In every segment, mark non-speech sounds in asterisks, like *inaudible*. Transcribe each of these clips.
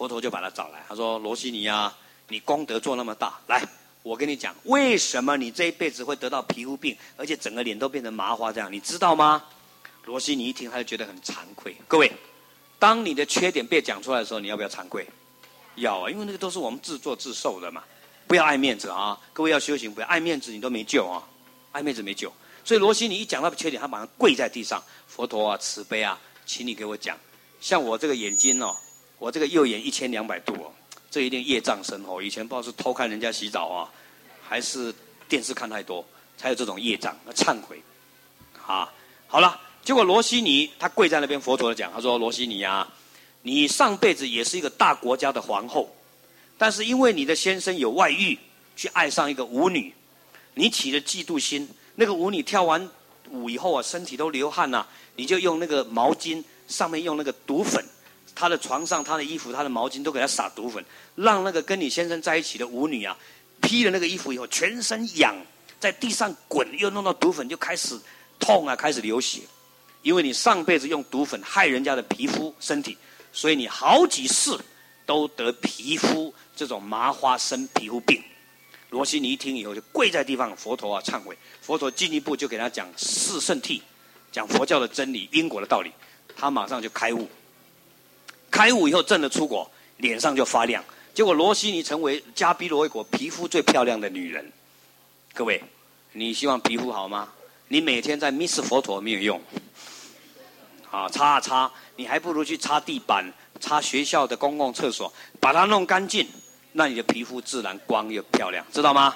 佛陀就把他找来，他说：“罗西尼啊，你功德做那么大，来，我跟你讲，为什么你这一辈子会得到皮肤病，而且整个脸都变成麻花这样，你知道吗？”罗西尼一听，他就觉得很惭愧。各位，当你的缺点被讲出来的时候，你要不要惭愧？要啊，因为那个都是我们自作自受的嘛。不要爱面子啊！各位要修行，不要爱面子，你都没救啊！爱面子没救。所以罗西尼一讲到缺点，他马上跪在地上，佛陀啊，慈悲啊，请你给我讲，像我这个眼睛哦。我这个右眼一千两百度哦，这一定业障深厚。以前不知道是偷看人家洗澡啊，还是电视看太多，才有这种业障。要忏悔，啊，好了。结果罗西尼他跪在那边，佛陀讲，他说：“罗西尼啊，你上辈子也是一个大国家的皇后，但是因为你的先生有外遇，去爱上一个舞女，你起了嫉妒心。那个舞女跳完舞以后啊，身体都流汗呐、啊，你就用那个毛巾上面用那个毒粉。”他的床上，他的衣服，他的毛巾都给他撒毒粉，让那个跟你先生在一起的舞女啊，披了那个衣服以后，全身痒，在地上滚，又弄到毒粉，就开始痛啊，开始流血。因为你上辈子用毒粉害人家的皮肤身体，所以你好几世都得皮肤这种麻花生皮肤病。罗西尼一听以后就跪在地方，佛陀啊忏悔。佛陀进一步就给他讲四圣谛，讲佛教的真理、因果的道理，他马上就开悟。开悟以后，证了出果，脸上就发亮。结果罗西尼成为加比罗卫国皮肤最漂亮的女人。各位，你希望皮肤好吗？你每天在 miss 佛陀没有用。啊，擦啊擦，你还不如去擦地板、擦学校的公共厕所，把它弄干净，那你的皮肤自然光又漂亮，知道吗？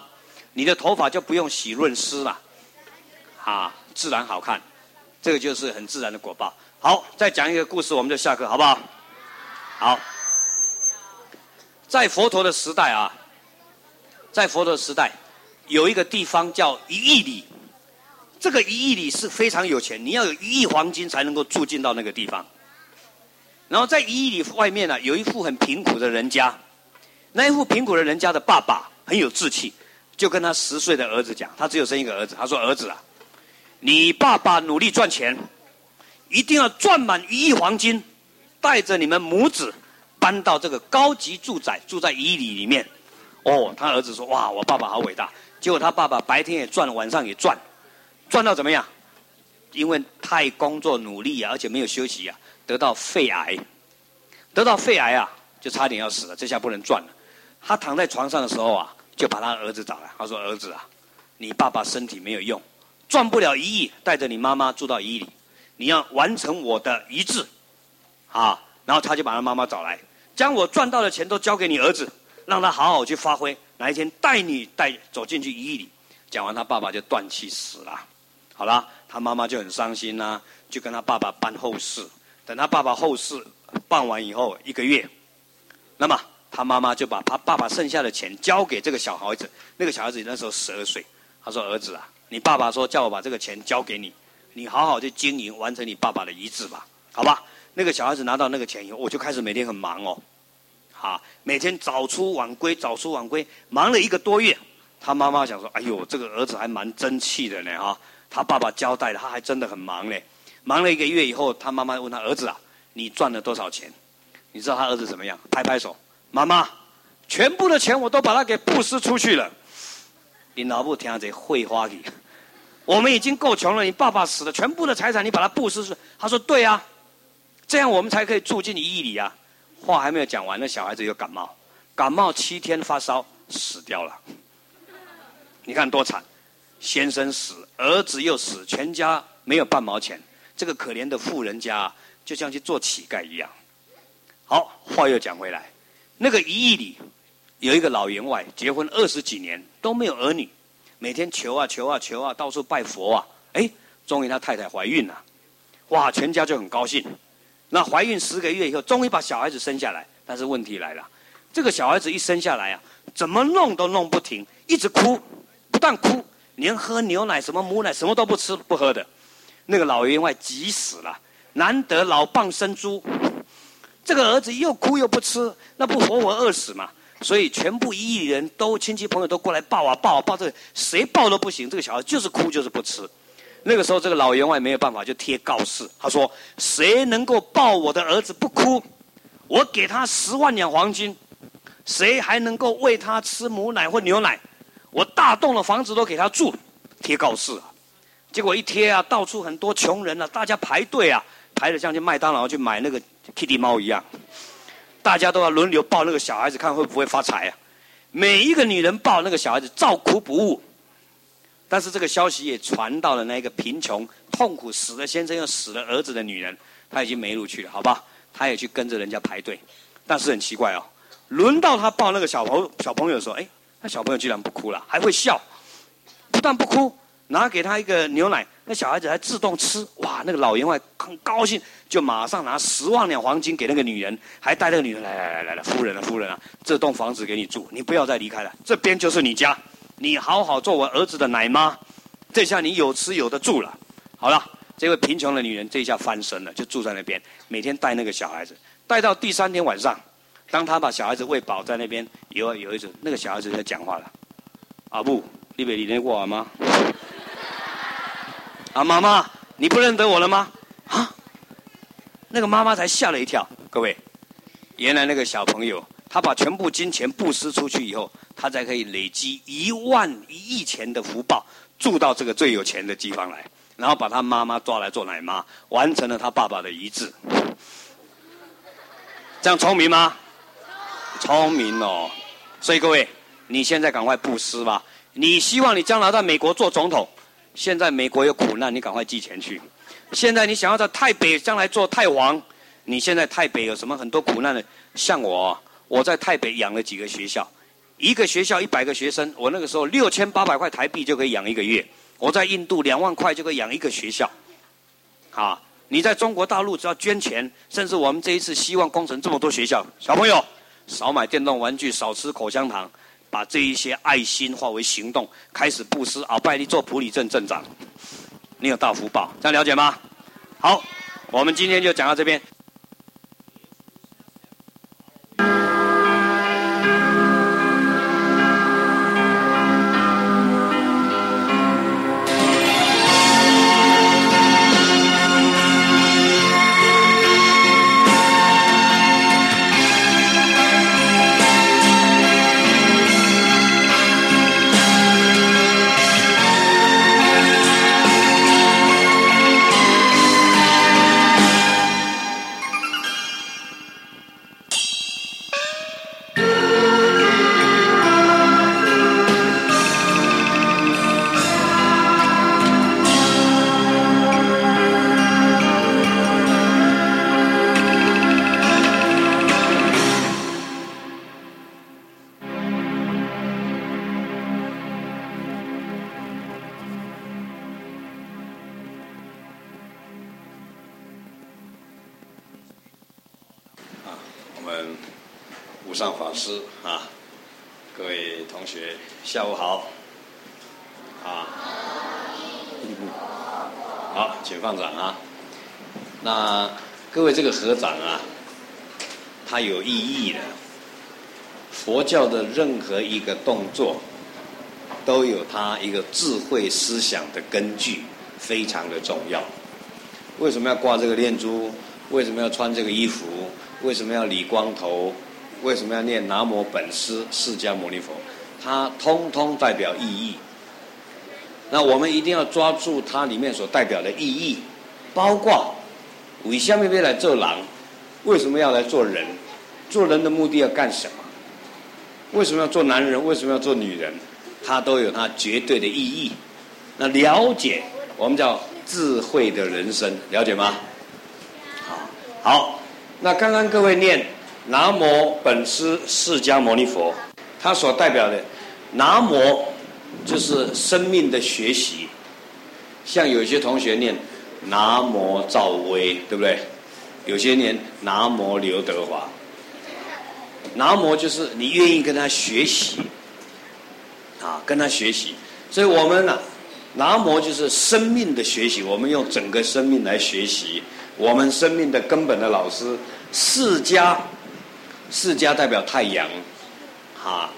你的头发就不用洗润湿了，啊，自然好看。这个就是很自然的果报。好，再讲一个故事，我们就下课，好不好？好，在佛陀的时代啊，在佛陀的时代，有一个地方叫一亿里。这个一亿里是非常有钱，你要有一亿黄金才能够住进到那个地方。然后在一亿里外面呢、有一户很贫苦的人家，那一户贫苦的人家的爸爸很有志气，就跟他十岁的儿子讲，他只有生一个儿子，他说：“儿子啊，你爸爸努力赚钱，一定要赚满一亿黄金。”带着你们母子搬到这个高级住宅，住在一里里面。哦，他儿子说：“哇，我爸爸好伟大。”结果他爸爸白天也赚，晚上也赚，赚到怎么样？因为太工作努力啊，而且没有休息啊，得到肺癌。得到肺癌啊，就差点要死了。这下不能赚了。他躺在床上的时候啊，就把他儿子找来。他说：“儿子啊，你爸爸身体没有用，赚不了一亿，带着你妈妈住到一里，你要完成我的遗志。”啊，然后他就把他妈妈找来，将我赚到的钱都交给你儿子，让他好好去发挥。哪一天带你带走进去一亿里，讲完他爸爸就断气死了。好了，他妈妈就很伤心呐、就跟他爸爸办后事。等他爸爸后事办完以后一个月，那么他妈妈就把他爸爸剩下的钱交给这个小孩子。那个小孩子那时候十二岁，他说：“儿子啊，你爸爸说叫我把这个钱交给你，你好好去经营，完成你爸爸的遗志吧，好吧？”那个小孩子拿到那个钱以后，我就开始每天很忙哦，好，每天早出晚归，早出晚归，忙了一个多月。他妈妈想说：“哎呦，这个儿子还蛮争气的呢啊！”他爸爸交代的，他还真的很忙呢。忙了一个月以后，他妈妈问他儿子啊：“你赚了多少钱？”你知道他儿子怎么样？拍拍手：“妈妈，全部的钱我都把它给布施出去了。”你老不听这会话去？我们已经够穷了，你爸爸死了，全部的财产你把它布施出。他说：“对啊。”这样我们才可以住进一亿里啊！话还没有讲完，那小孩子又感冒，感冒七天发烧死掉了。你看多惨，先生死，儿子又死，全家没有半毛钱。这个可怜的富人家就像去做乞丐一样。好，话又讲回来，那个一亿里有一个老员外，结婚二十几年都没有儿女，每天求啊求啊求啊，到处拜佛啊，哎，终于他太太怀孕了，哇，全家就很高兴。那怀孕十个月以后，终于把小孩子生下来。但是问题来了，这个小孩子一生下来啊，怎么弄都弄不停，一直哭，不但哭，连喝牛奶、什么母奶什么都不吃不喝的。那个老员外急死了，难得老蚌生珠，这个儿子又哭又不吃，那不活活饿死嘛？所以全部一亿人都亲戚朋友都过来抱啊抱啊抱，这谁抱都不行，这个小孩就是哭就是不吃。那个时候，这个老员外没有办法，就贴告示，他说：“谁能够抱我的儿子不哭，我给他十万两黄金，谁还能够喂他吃母奶或牛奶？我大栋的房子都给他住，贴告示啊。结果一贴啊，到处很多穷人啊，大家排队啊，排得像去麦当劳去买那个 Kitty 猫一样，大家都要轮流抱那个小孩子，看会不会发财啊。每一个女人抱那个小孩子，照哭不误。但是这个消息也传到了那个贫穷、痛苦、死了先生又死了儿子的女人，她已经没路去了，好吧？她也去跟着人家排队。但是很奇怪哦，轮到她抱那个小朋小朋友的时候，哎，那小朋友居然不哭了，还会笑，不但不哭。拿给他一个牛奶，那小孩子还自动吃，哇！那个老员外很高兴，就马上拿十万两黄金给那个女人，还带那个女人来来来来来，夫人啊夫人啊，这栋房子给你住，你不要再离开了，这边就是你家，你好好做我儿子的奶妈，这下你有吃有的住了。好了，这位贫穷的女人这一下翻身了，就住在那边，每天带那个小孩子，带到第三天晚上，当他把小孩子喂饱在那边，有有一次那个小孩子在讲话了，阿布，你别理那我吗？啊，妈妈，你不认得我了吗？啊，那个妈妈才吓了一跳。各位，原来那个小朋友，他把全部金钱布施出去以后，他才可以累积一万一亿钱的福报，住到这个最有钱的地方来，然后把他妈妈抓来做奶妈，完成了他爸爸的遗志。这样聪明吗？聪明哦。所以各位，你现在赶快布施吧。你希望你将来在美国做总统？现在美国有苦难，你赶快寄钱去。现在你想要在台北将来做太王，你现在台北有什么很多苦难的？像我，我在台北养了几个学校，一个学校一百个学生，我那个时候六千八百块台币就可以养一个月。我在印度两万块就可以养一个学校。啊，你在中国大陆只要捐钱，甚至我们这一次希望工程这么多学校，小朋友少买电动玩具，少吃口香糖。把这一些爱心化为行动，开始布施。鳌拜你做普里镇镇长，你有大福报，这样了解吗？好，我们今天就讲到这边。无上法师啊，各位同学，下午好啊！好，请放掌啊！那各位这个合掌啊，它有意义的。佛教的任何一个动作，都有它一个智慧思想的根据，非常的重要。为什么要挂这个念珠？为什么要穿这个衣服？为什么要理光头？为什么要念南无本师释迦牟尼佛？它通通代表意义。那我们一定要抓住它里面所代表的意义，包括。为什么要来做狼？为什么要来做人？做人的目的要干什么？为什么要做男人？为什么要做女人？它都有它绝对的意义。那了解，我们叫智慧的人生，了解吗？好，好。那刚刚各位念南无本师释迦牟尼佛，它所代表的南无就是生命的学习。像有些同学念。南无赵薇，对不对？有些念南无刘德华，南无就是你愿意跟他学习，啊，跟他学习。所以我们呢、南无就是生命的学习，我们用整个生命来学习我们生命的根本的老师。释迦，释迦代表太阳，啊，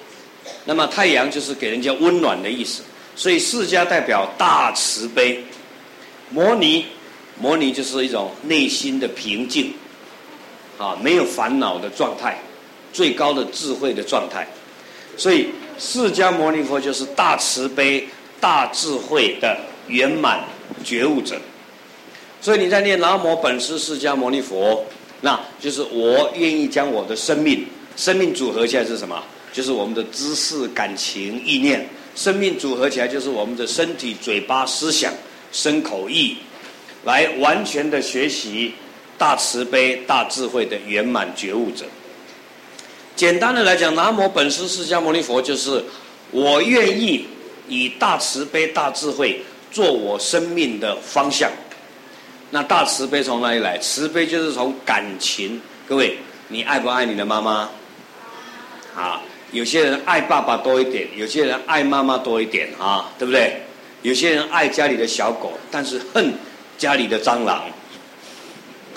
那么太阳就是给人家温暖的意思，所以释迦代表大慈悲，摩尼。摩尼就是一种内心的平静，啊，没有烦恼的状态，最高的智慧的状态。所以，释迦牟尼佛就是大慈悲、大智慧的圆满觉悟者。所以你在念南无本师释迦牟尼佛，那就是我愿意将我的生命，生命组合起来是什么？就是我们的知识、感情、意念。生命组合起来就是我们的身体、嘴巴、思想、身口意，来完全的学习大慈悲、大智慧的圆满觉悟者。简单的来讲，南无本师释迦牟尼佛就是我愿意以大慈悲、大智慧做我生命的方向。那大慈悲从哪里来？慈悲就是从感情。各位，你爱不爱你的妈妈？啊，有些人爱爸爸多一点，有些人爱妈妈多一点啊，对不对？有些人爱家里的小狗，但是恨家里的蟑螂。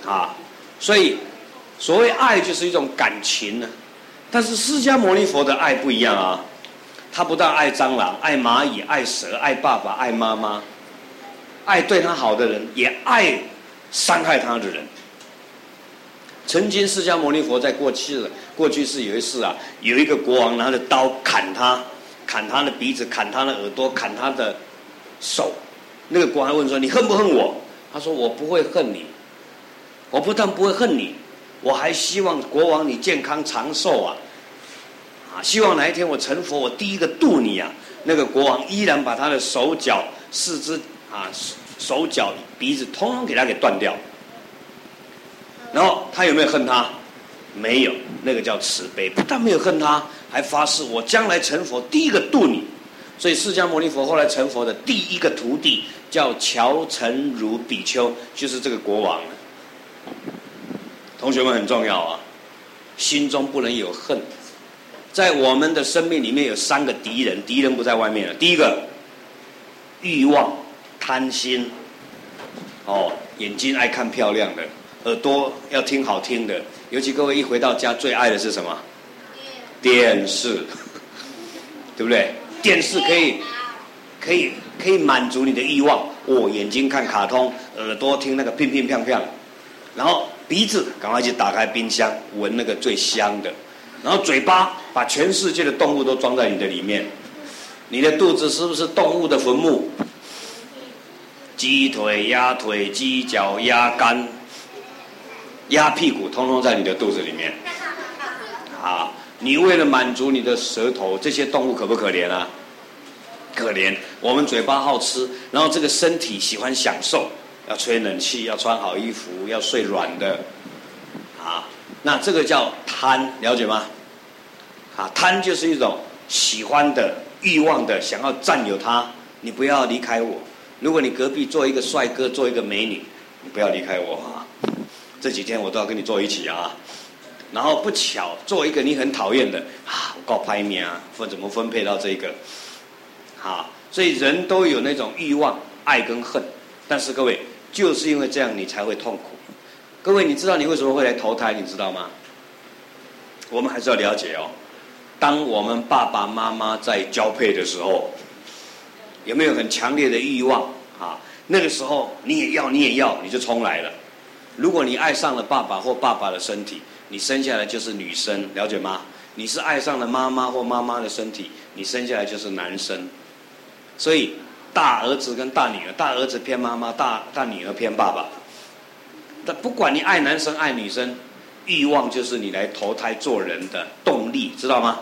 啊，所以所谓爱就是一种感情呢。但是释迦牟尼佛的爱不一样啊，他不但爱蟑螂、爱蚂蚁、爱蛇、爱爸爸、爱妈妈，爱对他好的人，也爱伤害他的人。曾经释迦牟尼佛在过去的过去是有一次啊，有一个国王拿着刀砍他，砍他的鼻子，砍他的耳朵，砍他的手。那个国王问说：“你恨不恨我？”他说：“我不会恨你，我不但不会恨你。”我还希望国王你健康长寿啊！啊，希望哪一天我成佛，我第一个度你啊！那个国王依然把他的手脚、四肢啊、手脚、鼻子，通通给他给断掉。然后他有没有恨他？没有，那个叫慈悲。不但没有恨他，还发誓我将来成佛，第一个度你。所以释迦牟尼佛后来成佛的第一个徒弟叫乔陈如比丘，就是这个国王。同学们很重要啊，心中不能有恨。在我们的生命里面有三个敌人，敌人不在外面了。第一个，欲望、贪心。哦，眼睛爱看漂亮的，耳朵要听好听的。尤其各位一回到家，最爱的是什么？电视，对不对？电视可以，可以，可以满足你的欲望。哦，眼睛看卡通，耳朵听那个乒乒乓乓，然后。鼻子赶快去打开冰箱，闻那个最香的，然后嘴巴把全世界的动物都装在你的里面，你的肚子是不是动物的坟墓？鸡腿、鸭腿、鸡脚、鸭肝、鸭屁股，通通在你的肚子里面。*laughs* 啊，你为了满足你的舌头，这些动物可不可怜啊？可怜，我们嘴巴好吃，然后这个身体喜欢享受。要吹冷气，要穿好衣服，要睡软的，啊，那这个叫贪，了解吗？啊，贪就是一种喜欢的欲望的，想要占有它，你不要离开我。如果你隔壁坐一个帅哥，坐一个美女，你不要离开我啊！这几天我都要跟你坐一起啊。然后不巧坐一个你很讨厌的，啊，我告拍你啊，分怎么分配到这个？好，所以人都有那种欲望，爱跟恨，但是各位。就是因为这样，你才会痛苦。各位，你知道你为什么会来投胎？你知道吗？我们还是要了解哦。当我们爸爸妈妈在交配的时候，有没有很强烈的欲望啊？那个时候你也要，你也要，你就冲来了。如果你爱上了爸爸或爸爸的身体，你生下来就是女生，了解吗？你是爱上了妈妈或妈妈的身体，你生下来就是男生。所以。大儿子跟大女儿，大儿子偏妈妈，大大女儿偏爸爸。但不管你爱男生爱女生，欲望就是你来投胎做人的动力，知道吗？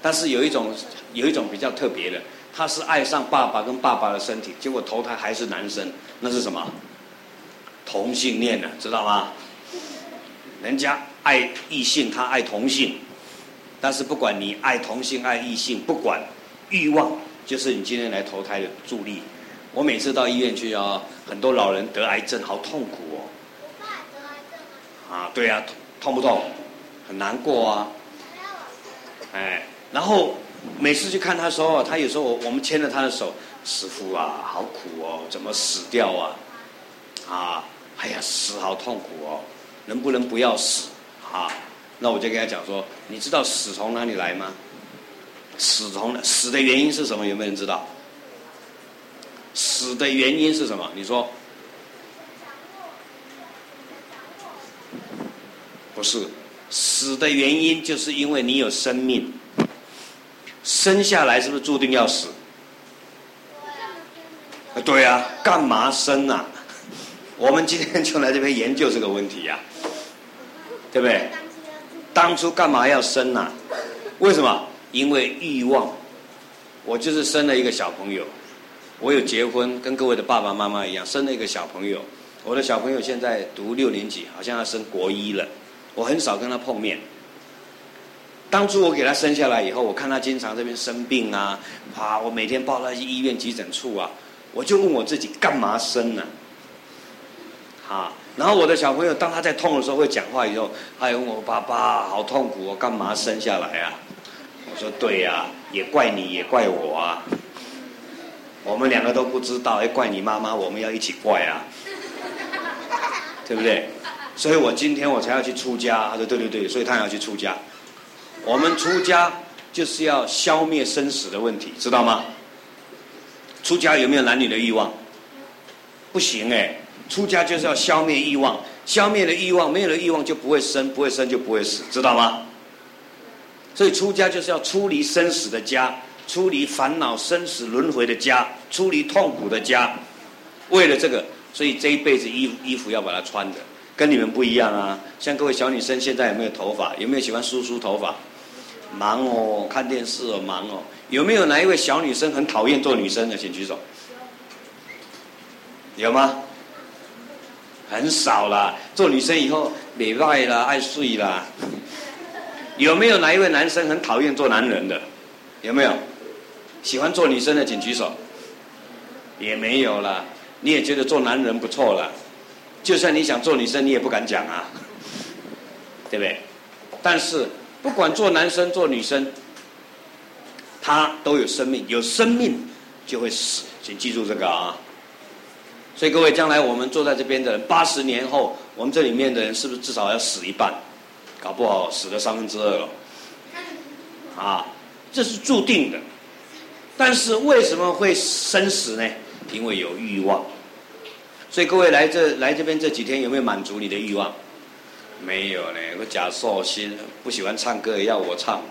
但是有一种有一种比较特别的，他是爱上爸爸跟爸爸的身体，结果投胎还是男生，那是什么？同性恋的，知道吗？人家爱异性，他爱同性，但是不管你爱同性爱异性，不管欲望。就是你今天来投胎的助力。我每次到医院去啊，很多老人得癌症，好痛苦哦。我爸得癌症啊？啊，对啊，痛不痛？很难过啊。哎，然后每次去看他的时候，他有时候我我们牵着他的手，师傅啊，好苦哦，怎么死掉啊？啊，哎呀，死好痛苦哦，能不能不要死？啊，那我就跟他讲说，你知道死从哪里来吗？死从死的原因是什么？有没有人知道？死的原因是什么？你说？不是，死的原因就是因为你有生命，生下来是不是注定要死？对啊，干嘛生啊？我们今天就来这边研究这个问题呀、对不对？当初干嘛要生啊？为什么？因为欲望。我就是生了一个小朋友，我有结婚，跟各位的爸爸妈妈一样，生了一个小朋友。我的小朋友现在读六年级，好像要升国一了。我很少跟他碰面。当初我给他生下来以后，我看他经常这边生病啊，啊，我每天抱他去医院急诊处啊，我就问我自己，干嘛生呢？啊，然后我的小朋友当他在痛的时候会讲话以后，他也问我爸爸好痛苦，我干嘛生下来啊？我说对呀、也怪你也怪我啊，我们两个都不知道，要怪你妈妈，我们要一起怪啊，对不对？所以我今天我才要去出家。他说对对对，所以他要去出家。我们出家就是要消灭生死的问题，知道吗？出家有没有男女的欲望？不行哎。出家就是要消灭欲望，消灭了欲望，没有了欲望就不会生，不会生就不会死，知道吗？所以出家就是要出离生死的家，出离烦恼生死轮回的家，出离痛苦的家。为了这个，所以这一辈子衣衣服要把它穿的，跟你们不一样啊。像各位小女生现在有没有头发？有没有喜欢梳梳头发？忙哦，看电视哦，忙哦。有没有哪一位小女生很讨厌做女生的？请举手。有吗？很少啦，做女生以后美外啦，爱睡啦。有没有哪一位男生很讨厌做男人的？有没有？喜欢做女生的请举手。也没有啦，你也觉得做男人不错了。就算你想做女生，你也不敢讲啊，对不对？但是不管做男生做女生，他都有生命，有生命就会死，请记住这个啊。所以各位，将来我们坐在这边的人，八十年后，我们这里面的人是不是至少要死一半？搞不好死了三分之二了。啊，这是注定的。但是为什么会生死呢？因为有欲望。所以各位来这来这边这几天有没有满足你的欲望？没有呢。我假寿星不喜欢唱歌也要我唱。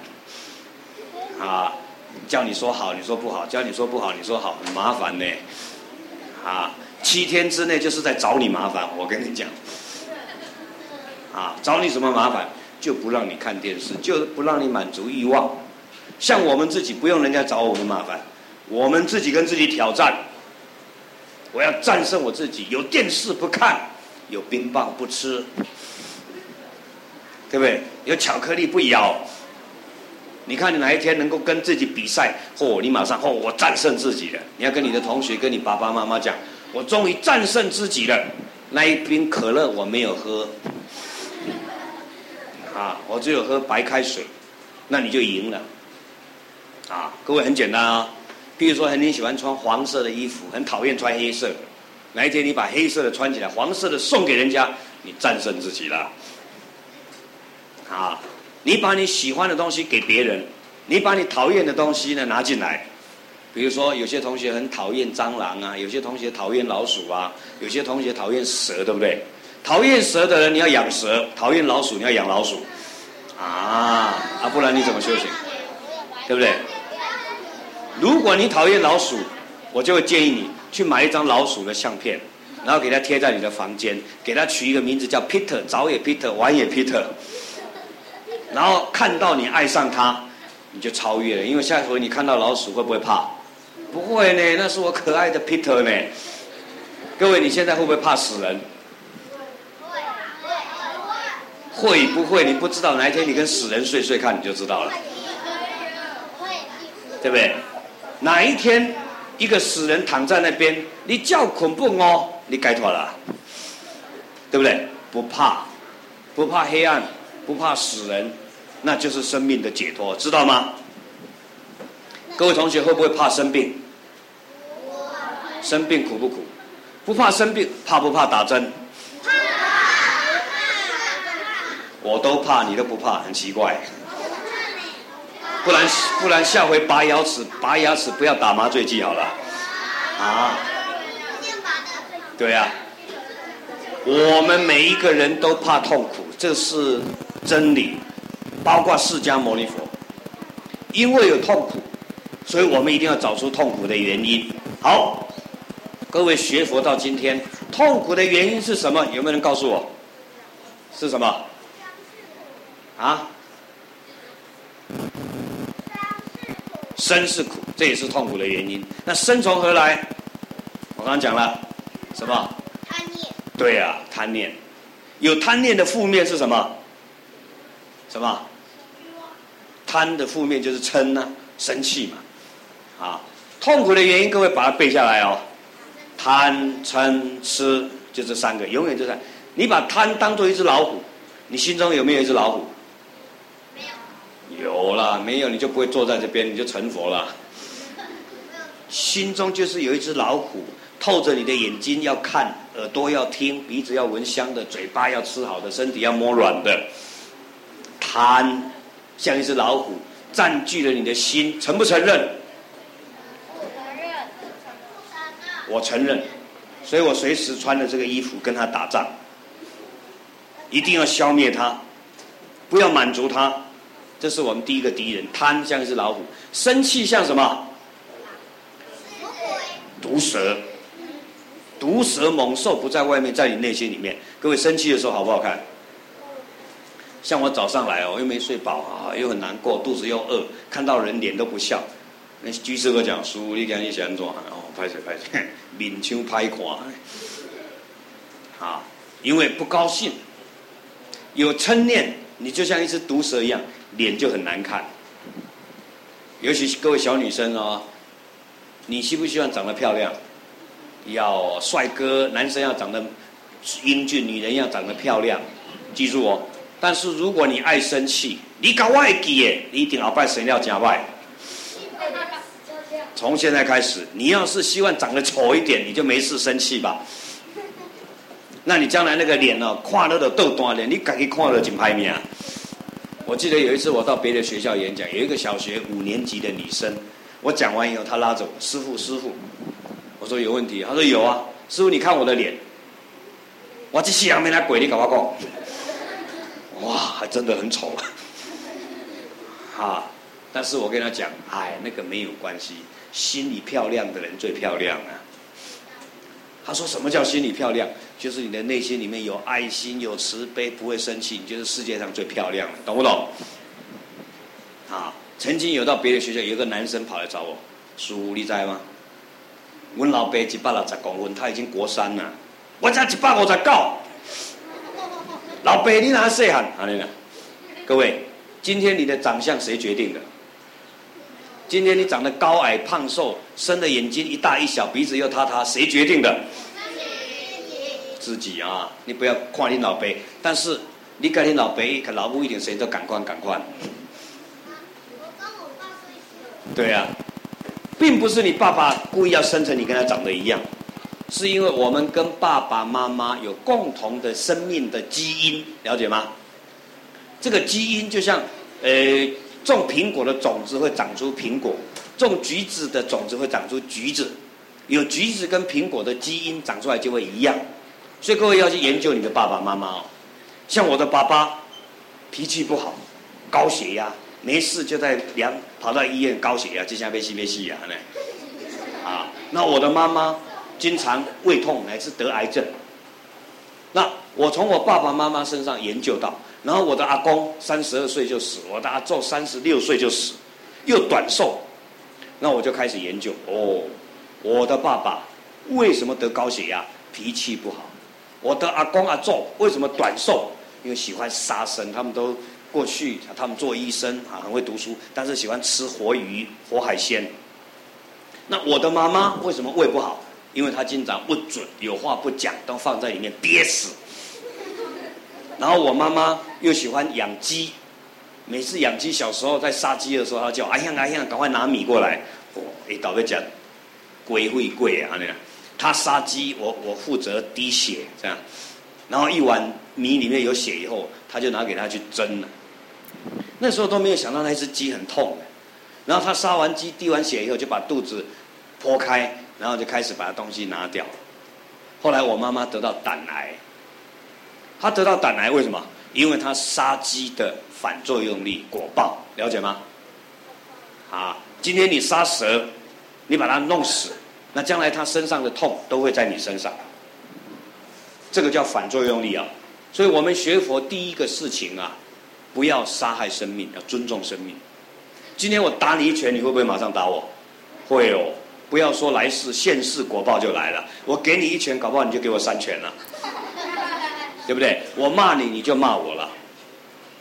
啊，叫你说好你说不好，叫你说不好你说好，很麻烦呢。啊。七天之内就是在找你麻烦，我跟你讲，啊，找你什么麻烦？就不让你看电视，就不让你满足欲望。像我们自己不用人家找我们麻烦，我们自己跟自己挑战。我要战胜我自己，有电视不看，有冰棒不吃，对不对？有巧克力不咬。你看你哪一天能够跟自己比赛，嚯、你马上嚯、我战胜自己了。你要跟你的同学、跟你爸爸妈妈讲。我终于战胜自己了，那一瓶可乐我没有喝，啊，我只有喝白开水，那你就赢了，啊，各位很简单啊，比如说很你喜欢穿黄色的衣服，很讨厌穿黑色，哪一天你把黑色的穿起来，黄色的送给人家，你战胜自己了，啊，你把你喜欢的东西给别人，你把你讨厌的东西呢拿进来。比如说，有些同学很讨厌蟑螂啊，有些同学讨厌老鼠啊，有些同学讨厌蛇，对不对？讨厌蛇的人你要养蛇，讨厌老鼠你要养老鼠，啊啊，不然你怎么修行？对不对？如果你讨厌老鼠，我就会建议你去买一张老鼠的相片，然后给它贴在你的房间，给它取一个名字叫 Peter，早也 Peter，晚也 Peter，然后看到你爱上它，你就超越了，因为下一回你看到老鼠会不会怕？不会呢，那是我可爱的 Peter 呢。各位，你现在会不会怕死人？会不会？你不知道，哪一天你跟死人睡睡看，你就知道了。对不对？哪一天一个死人躺在那边，你叫恐怖哦，你该脱了，对不对？不怕，不怕黑暗，不怕死人，那就是生命的解脱，知道吗？各位同学会不会怕生病？生病苦不苦？不怕生病，怕不怕打针？我都怕，你都不怕，很奇怪。不然不然，下回拔牙齿，拔牙齿不要打麻醉剂好了。啊？对呀、啊。我们每一个人都怕痛苦，这是真理，包括释迦牟尼佛，因为有痛苦，所以我们一定要找出痛苦的原因。好，各位学佛到今天，痛苦的原因是什么？有没有人告诉我？是什么？啊？生是苦，这也是痛苦的原因。那生从何来？我刚刚讲了，什么？贪念对啊，贪念，有贪念的负面是什么？什么？贪的负面就是嗔呐、啊，生气嘛。啊，痛苦的原因，各位把它背下来哦。贪、嗔、痴，就这三个，永远就是。你把贪当做一只老虎，你心中有没有一只老虎？有。啦，没有你就不会坐在这边，你就成佛了。心中就是有一只老虎。透着你的眼睛要看，耳朵要听，鼻子要闻香的，嘴巴要吃好的，身体要摸软的。贪像一只老虎，占据了你的心，承不承认？承认。我承认，所以我随时穿着这个衣服跟他打仗，一定要消灭他，不要满足他，这是我们第一个敌人。贪像一只老虎，生气像什么？毒蛇。毒蛇猛兽不在外面，在你内心里面。各位生气的时候好不好看？像我早上来哦，又没睡饱啊，又很难过，肚子又饿，看到人脸都不笑。那居士哥讲书，你讲你想怎？哦，拍谁拍谁，面青拍垮。啊，因为不高兴，有嗔念，你就像一只毒蛇一样，脸就很难看。尤其是各位小女生哦，你希不希望长得漂亮？要帅哥，男生要长得英俊，女人要长得漂亮，记住哦。但是如果你爱生气，你搞外记耶，你一定要拜神料加外。从现在开始，你要是希望长得丑一点，你就没事生气吧。那你将来那个脸哦，看了的豆大脸，你赶紧看了就拍面。我记得有一次我到别的学校演讲，有一个小学五年级的女生，我讲完以后，她拉着我，师父，师父。我说有问题，她说有啊，师傅你看我的脸，我这西洋没来鬼，你搞不搞？哇，还真的很丑啊！*laughs* 但是我跟她讲，哎，那个没有关系，心里漂亮的人最漂亮啊。她说什么叫心里漂亮？就是你的内心里面有爱心、有慈悲，不会生气，你就是世界上最漂亮的，懂不懂？啊，曾经有到别的学校，有个男生跑来找我，叔你在吗？我老爸一百六十公分，他已经国三了。我才一百五十九。老爸，你哪细汉？哪里呢？各位，今天你的长相谁决定的？今天你长得高矮胖瘦，生的眼睛一大一小，鼻子又塌塌，谁决定的？自己啊！你不要夸你老爸，但是你跟你老爸，跟老母一点谁都赶快赶快。对呀、啊。并不是你爸爸故意要生成你跟他长得一样，是因为我们跟爸爸妈妈有共同的生命的基因，了解吗？这个基因就像，呃，种苹果的种子会长出苹果，种橘子的种子会长出橘子，有橘子跟苹果的基因长出来就会一样，所以各位要去研究你的爸爸妈妈哦。像我的爸爸，脾气不好，高血压。没事就在量，跑到医院高血压，就像被吸被吸啊呢。啊，那我的妈妈经常胃痛，乃至得癌症。那我从我爸爸妈妈身上研究到，然后我的阿公三十二岁就死，我的阿祖三十六岁就死，又短寿。那我就开始研究，哦，我的爸爸为什么得高血压？脾气不好。我的阿公阿祖为什么短寿？因为喜欢杀生，他们都。过去他们做医生啊，很会读书，但是喜欢吃活鱼、活海鲜。那我的妈妈为什么胃不好？因为她经常不准，有话不讲，都放在里面憋死。然后我妈妈又喜欢养鸡，每次养鸡小时候在杀鸡的时候，她叫哎呀哎呀，赶快拿米过来。哦，哎，倒在讲龟会贵啊那样。他杀鸡，我我负责滴血这样。然后一碗米里面有血以后，他就拿给他去蒸了。那时候都没有想到那只鸡很痛，然后他杀完鸡滴完血以后，就把肚子剖开，然后就开始把东西拿掉。后来我妈妈得到胆癌，他得到胆癌为什么？因为他杀鸡的反作用力果报，了解吗？啊，今天你杀蛇，你把它弄死，那将来他身上的痛都会在你身上，这个叫反作用力啊。所以我们学佛第一个事情啊，不要杀害生命，要尊重生命。今天我打你一拳，你会不会马上打我？会哦。不要说来世现世果报就来了，我给你一拳，搞不好你就给我三拳了，*laughs* 对不对？我骂你，你就骂我了。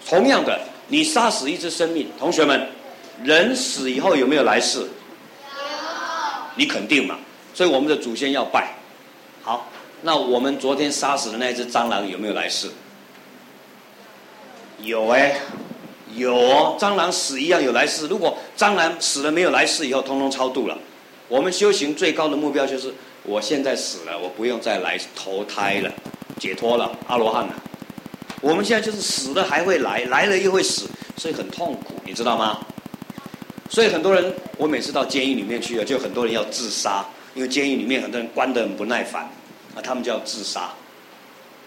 同样的，你杀死一只生命，同学们，人死以后有没有来世？你肯定嘛？所以我们的祖先要拜。好，那我们昨天杀死的那只蟑螂有没有来世？有哎，有哦，蟑螂死一样有来世。如果蟑螂死了没有来世以后，通通超度了。我们修行最高的目标就是，我现在死了，我不用再来投胎了，解脱了，阿罗汉了。我们现在就是死了还会来，来了又会死，所以很痛苦，你知道吗？所以很多人，我每次到监狱里面去啊，就很多人要自杀，因为监狱里面很多人关得很不耐烦，啊，他们就要自杀。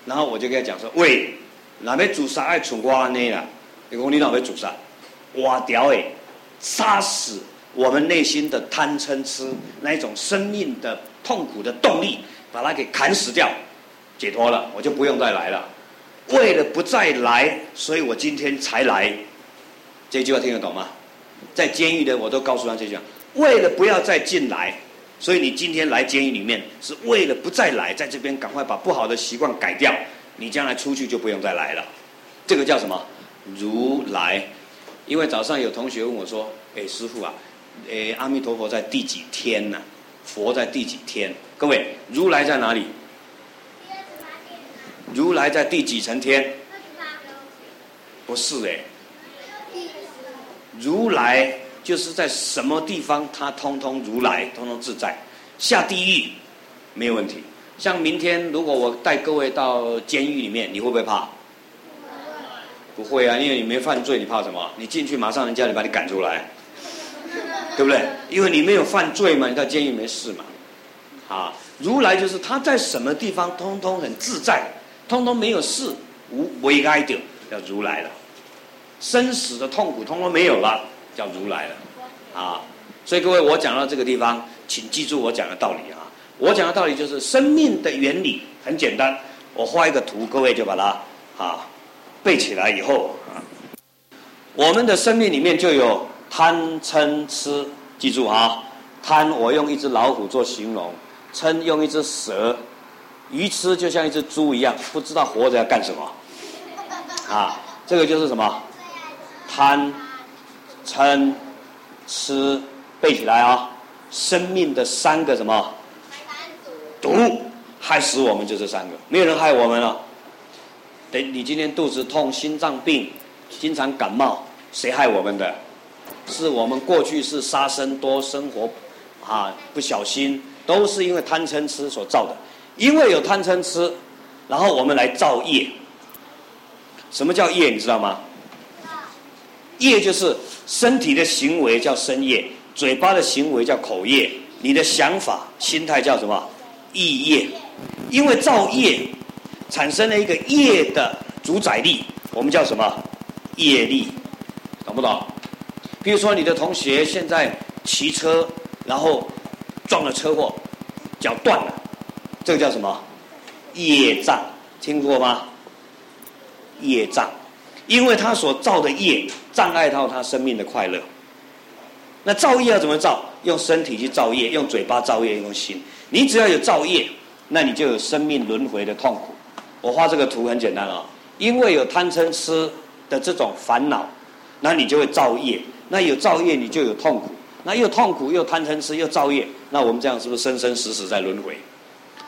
然后我就跟他讲说：“喂，哪边自杀爱存瓜呢啦？你讲你哪边自杀？挖掉诶，杀死。”我们内心的贪嗔痴那一种生命的痛苦的动力，把它给砍死掉，解脱了，我就不用再来了。为了不再来，所以我今天才来。这句话听得懂吗？在监狱的我都告诉他这句话：为了不要再进来，所以你今天来监狱里面是为了不再来，在这边赶快把不好的习惯改掉，你将来出去就不用再来了。这个叫什么？如来。因为早上有同学问我说：“哎，师傅啊。”诶，阿弥陀佛在第几天呢？佛在第几天？各位，如来在哪里？如来在第几层天？不是诶，如来就是在什么地方，他通通如来，通通自在。下地狱没有问题。像明天如果我带各位到监狱里面，你会不会怕？不会啊，因为你没犯罪，你怕什么？你进去马上人家就把你赶出来。对不对？因为你没有犯罪嘛，你到监狱没事嘛。啊，如来就是他在什么地方，通通很自在，通通没有事，无为爱的，叫如来了。生死的痛苦通通没有了，叫如来了。啊，所以各位，我讲到这个地方，请记住我讲的道理啊。我讲的道理就是生命的原理很简单，我画一个图，各位就把它啊背起来以后啊，我们的生命里面就有。贪嗔痴，记住啊！贪，我用一只老虎做形容；嗔，用一只蛇；愚痴就像一只猪一样，不知道活着要干什么。啊，这个就是什么？贪、嗔、痴，背起来啊！生命的三个什么？毒，害死我们就这三个，没有人害我们了。等你今天肚子痛、心脏病、经常感冒，谁害我们的？是我们过去是杀生多，生活啊不小心，都是因为贪嗔痴所造的。因为有贪嗔痴，然后我们来造业。什么叫业？你知道吗？业就是身体的行为叫身业，嘴巴的行为叫口业，你的想法、心态叫什么？意业。因为造业产生了一个业的主宰力，我们叫什么？业力，懂不懂？比如说，你的同学现在骑车，然后撞了车祸，脚断了，这个叫什么？业障，听过吗？业障，因为他所造的业障碍到他生命的快乐。那造业要怎么造？用身体去造业，用嘴巴造业，用心。你只要有造业，那你就有生命轮回的痛苦。我画这个图很简单啊、因为有贪嗔痴的这种烦恼，那你就会造业。那有造业，你就有痛苦；那又痛苦又贪嗔痴又造业，那我们这样是不是生生死死在轮回？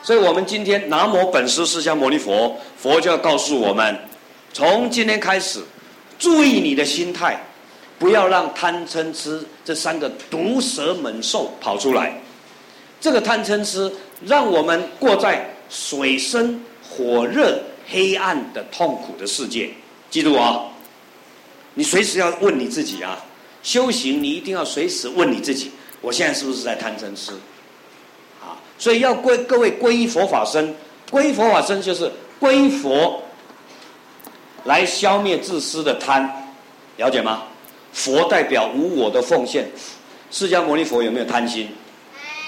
所以，我们今天南无本师释迦牟尼佛，佛就要告诉我们：从今天开始，注意你的心态，不要让贪嗔痴这三个毒蛇猛兽跑出来。这个贪嗔痴让我们过在水深火热、黑暗的痛苦的世界。记住啊，你随时要问你自己啊。修行，你一定要随时问你自己：我现在是不是在贪嗔痴？啊，所以要归各位皈依佛法身，皈依佛法身就是皈依佛，来消灭自私的贪，了解吗？佛代表无我的奉献，释迦牟尼佛有没有贪心？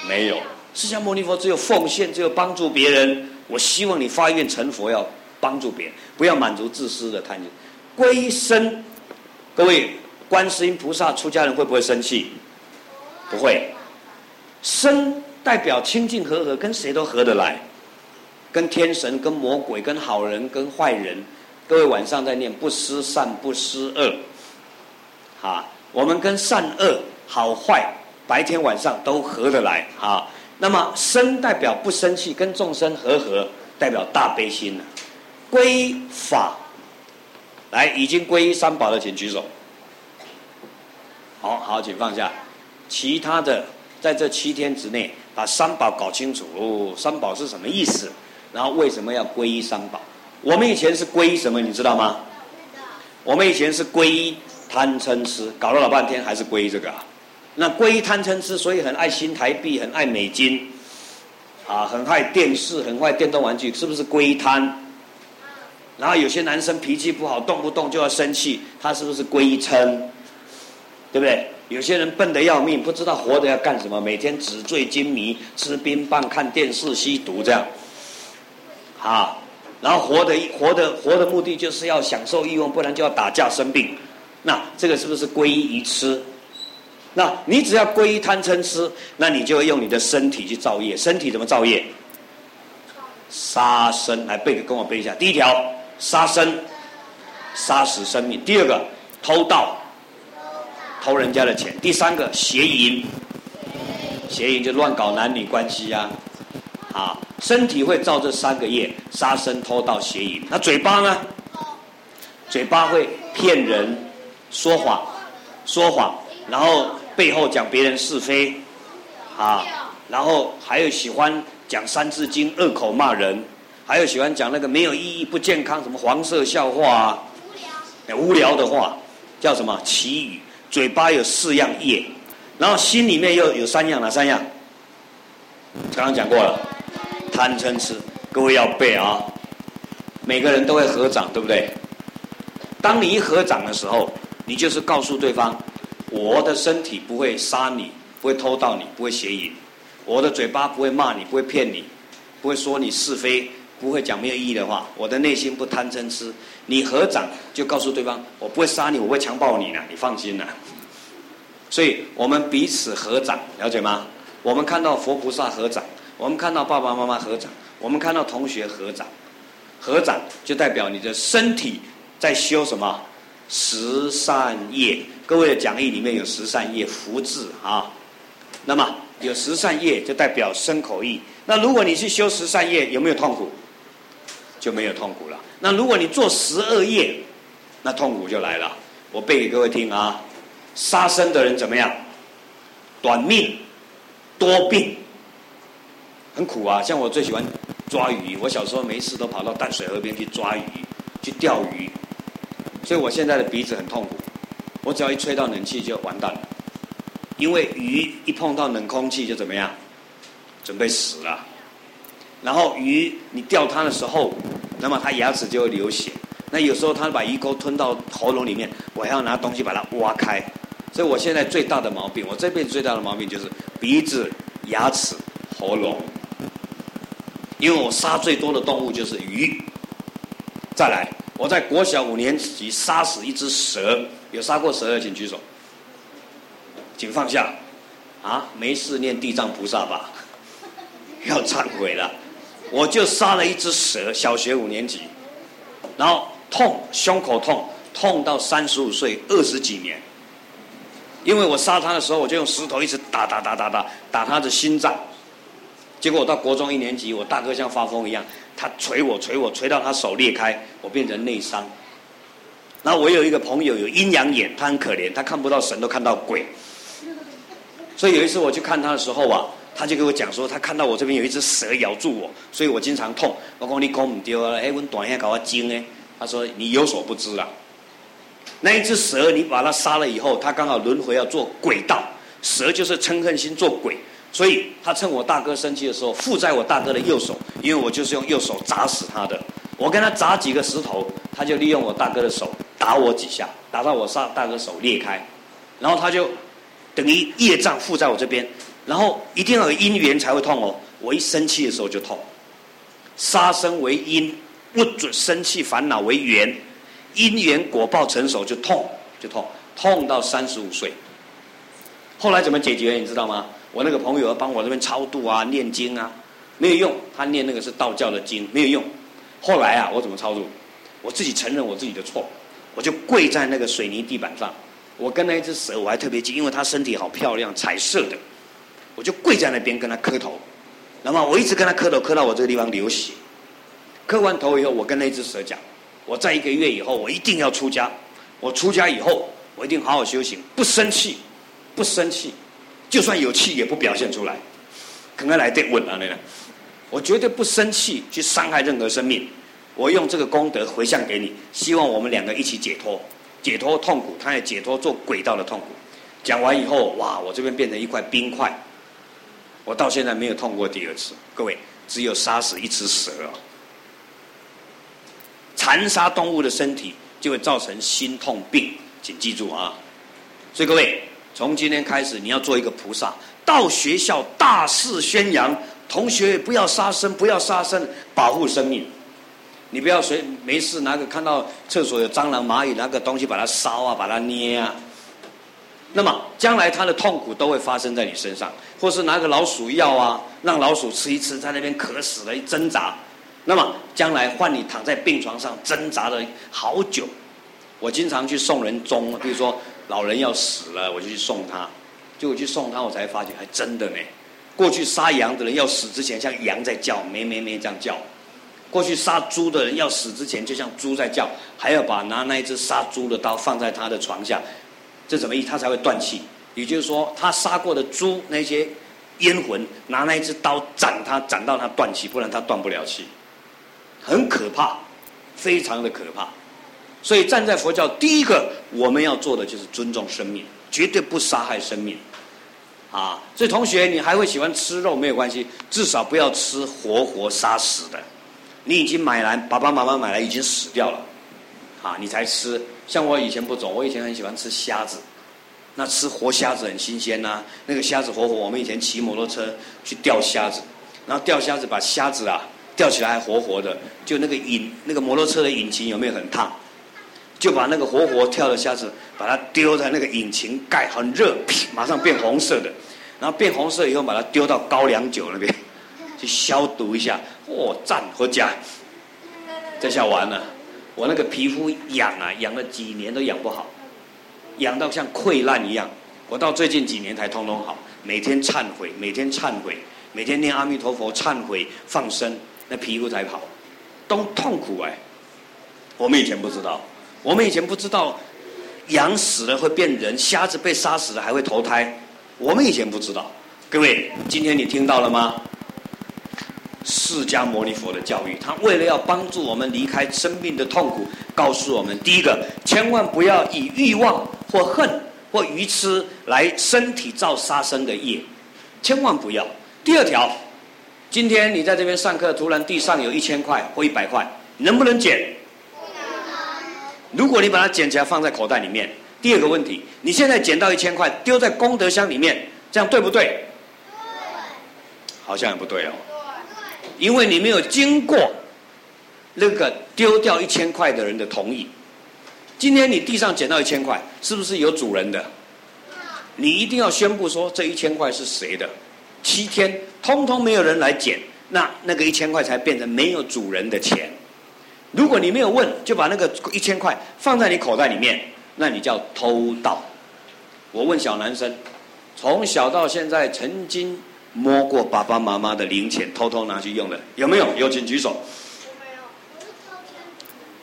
没有。释迦牟尼佛只有奉献，只有帮助别人。我希望你发愿成佛，要帮助别人，不要满足自私的贪心。归生，各位，观世音菩萨出家人会不会生气？不会。生代表清净和合，跟谁都合得来，跟天神、跟魔鬼、跟好人、跟坏人。各位晚上在念不思善不思恶，啊，我们跟善恶好坏白天晚上都合得来啊。那么生代表不生气，跟众生和合，代表大悲心呢。皈依法，来已经皈依三宝的请举手。好好，请放下。其他的在这七天之内把三宝搞清楚哦，三宝是什么意思？然后为什么要皈依三宝？我们以前是归什么？你知道吗？我们以前是归贪嗔痴，搞了老半天还是归这个。那归贪嗔痴，所以很爱新台币，很爱美金，啊，很爱电视，很爱电动玩具，是不是归贪？然后有些男生脾气不好，动不动就要生气，他是不是归嗔？对不对？有些人笨得要命，不知道活着要干什么，每天纸醉金迷，吃冰棒，看电视，吸毒，这样，啊，然后活的活的活的目的就是要享受欲望，不然就要打架生病。那这个是不是皈依愚痴？那你只要皈依贪嗔痴，那你就会用你的身体去造业。身体怎么造业？杀生，来背，跟我背一下。第一条，杀生，杀死生命；第二个，偷盗，偷人家的钱；第三个，邪淫，邪淫就乱搞男女关系呀、啊。好，身体会造这三个业：杀生、偷盗、邪淫。那嘴巴呢？嘴巴会骗人，说谎，说谎，然后。背后讲别人是非，啊，然后还有喜欢讲三字经，恶口骂人，还有喜欢讲那个没有意义、不健康，什么黄色笑话啊，无聊的话，叫什么奇语？嘴巴有四样业，然后心里面又有三样，哪三样？刚刚讲过了，贪嗔痴，各位要背啊。每个人都会合掌，对不对？当你一合掌的时候，你就是告诉对方。我的身体不会杀你，不会偷盗你，不会邪淫；我的嘴巴不会骂你，不会骗你，不会说你是非，不会讲没有意义的话。我的内心不贪嗔痴。你合掌就告诉对方，我不会杀你，我会强暴你呢，你放心了。所以我们彼此合掌，了解吗？我们看到佛菩萨合掌，我们看到爸爸妈妈合掌，我们看到同学合掌，合掌就代表你的身体在修什么？十善业，各位的讲义里面有十善业福字啊。那么有十善业就代表身口意。那如果你去修十善业，有没有痛苦？就没有痛苦了。那如果你做十恶业，那痛苦就来了。我背给各位听啊。杀生的人怎么样？短命，多病，很苦啊。像我最喜欢抓鱼，我小时候没事都跑到淡水河边去抓鱼，去钓鱼。所以我现在的鼻子很痛苦，我只要一吹到冷气就完蛋了，因为鱼一碰到冷空气就怎么样，准备死了。然后鱼你钓它的时候，那么它牙齿就会流血。那有时候它把鱼钩吞到喉咙里面，我还要拿东西把它挖开。所以我现在最大的毛病，我这辈子最大的毛病就是鼻子、牙齿、喉咙，因为我杀最多的动物就是鱼。再来。我在国小五年级杀死一只蛇，有杀过蛇的请举手，请放下，啊，没事念地藏菩萨吧，*laughs* 要忏悔了，我就杀了一只蛇，小学五年级，然后痛，胸口痛，痛到三十五岁二十几年，因为我杀他的时候，我就用石头一直打打打打打打他的心脏，结果我到国中一年级，我大哥像发疯一样。他捶我，捶我，捶到他手裂开，我变成内伤。然后我有一个朋友有阴阳眼，他很可怜，他看不到神，都看到鬼。*laughs* 所以有一次我去看他的时候啊，他就跟我讲说，他看到我这边有一只蛇咬住我，所以我经常痛。我讲你讲唔对啊，哎，我短一下搞我惊哎。他说你有所不知啦，那一只蛇你把它杀了以后，它刚好轮回要做鬼道，蛇就是嗔恨心做鬼，所以他趁我大哥生气的时候，附在我大哥的右手，因为我就是用右手砸死他的。我跟他砸几个石头，他就利用我大哥的手打我几下，打到我杀大哥手裂开，然后他就等于业障附在我这边，然后一定要有因缘才会痛哦。我一生气的时候就痛，杀生为因，不准生气烦恼为缘，因缘果报成熟就痛就痛，痛到三十五岁。后来怎么解决？你知道吗？我那个朋友要帮我这边超度啊、念经啊，没有用，他念那个是道教的经，没有用。后来啊，我怎么操作？我自己承认我自己的错，我就跪在那个水泥地板上。我跟那一只蛇，我还特别近，因为它身体好漂亮，彩色的。我就跪在那边跟它磕头，然后我一直跟它磕头，磕到我这个地方流血。磕完头以后，我跟那只蛇讲：我在一个月以后，我一定要出家。我出家以后，我一定好好修行，不生气，不生气，就算有气也不表现出来。可能来电问啊，那个。我绝对不生气去伤害任何生命，我用这个功德回向给你，希望我们两个一起解脱，解脱痛苦，他也解脱做轨道的痛苦。讲完以后，哇，我这边变成一块冰块，我到现在没有痛过第二次。各位，只有杀死一只蛇哦，残杀动物的身体就会造成心痛病，请记住啊！所以各位，从今天开始，你要做一个菩萨，到学校大肆宣扬。同学不要杀生，不要杀生，保护生命。你不要随没事拿个看到厕所有蟑螂、蚂蚁，拿个东西把它烧啊，把它捏啊。那么将来他的痛苦都会发生在你身上，或是拿个老鼠药啊，让老鼠吃一吃，在那边渴死了，一挣扎。那么将来换你躺在病床上挣扎了好久。我经常去送人终，比如说老人要死了，我就去送他。结果去送他，我才发觉还真的呢。过去杀羊的人要死之前，像羊在叫，咩咩咩这样叫；过去杀猪的人要死之前，就像猪在叫，还要把拿那一只杀猪的刀放在他的床下，这怎么意？他才会断气。也就是说，他杀过的猪那些冤魂，拿那一只刀斩他，斩到他断气，不然他断不了气，很可怕，非常的可怕。所以站在佛教，第一个我们要做的就是尊重生命，绝对不杀害生命。啊，所以同学，你还会喜欢吃肉没有关系，至少不要吃活活杀死的。你已经买来，爸爸妈妈买来已经死掉了，啊，你才吃。像我以前不懂，我以前很喜欢吃虾子，那吃活虾子很新鲜呐、那个虾子活活，我们以前骑摩托车去钓虾子，然后钓虾子把虾子啊钓起来还活活的，就那个引那个摩托车的引擎有没有很烫？就把那个活活跳的虾子，把它丢在那个引擎盖，很热，马上变红色的，然后变红色以后，把它丢到高粱酒那边 *laughs* 去消毒一下，哦，赞，回家，这下完了，我那个皮肤痒啊，痒了几年都养不好，痒到像溃烂一样，我到最近几年才通通好，每天忏悔，每天忏悔，每天念阿弥陀佛忏悔放生，那皮肤才好，都痛苦哎，我们以前不知道。我们以前不知道，羊死了会变人，瞎子被杀死了还会投胎。我们以前不知道。各位，今天你听到了吗？释迦牟尼佛的教育，他为了要帮助我们离开生命的痛苦，告诉我们：第一个，千万不要以欲望或恨或愚痴来身体造杀生的业，千万不要。第二条，今天你在这边上课，突然地上有一千块或一百块，能不能捡？如果你把它捡起来放在口袋里面，第二个问题，你现在捡到一千块丢在功德箱里面，这样对不对？对。好像也不对哦。对。因为你没有经过那个丢掉一千块的人的同意。今天你地上捡到一千块，是不是有主人的？你一定要宣布说这一千块是谁的。七天通通没有人来捡，那那个一千块才变成没有主人的钱。如果你没有问，就把那个一千块放在你口袋里面，那你叫偷盗。我问小男生，从小到现在曾经摸过爸爸妈妈的零钱，偷偷拿去用的，有没有？有请举手。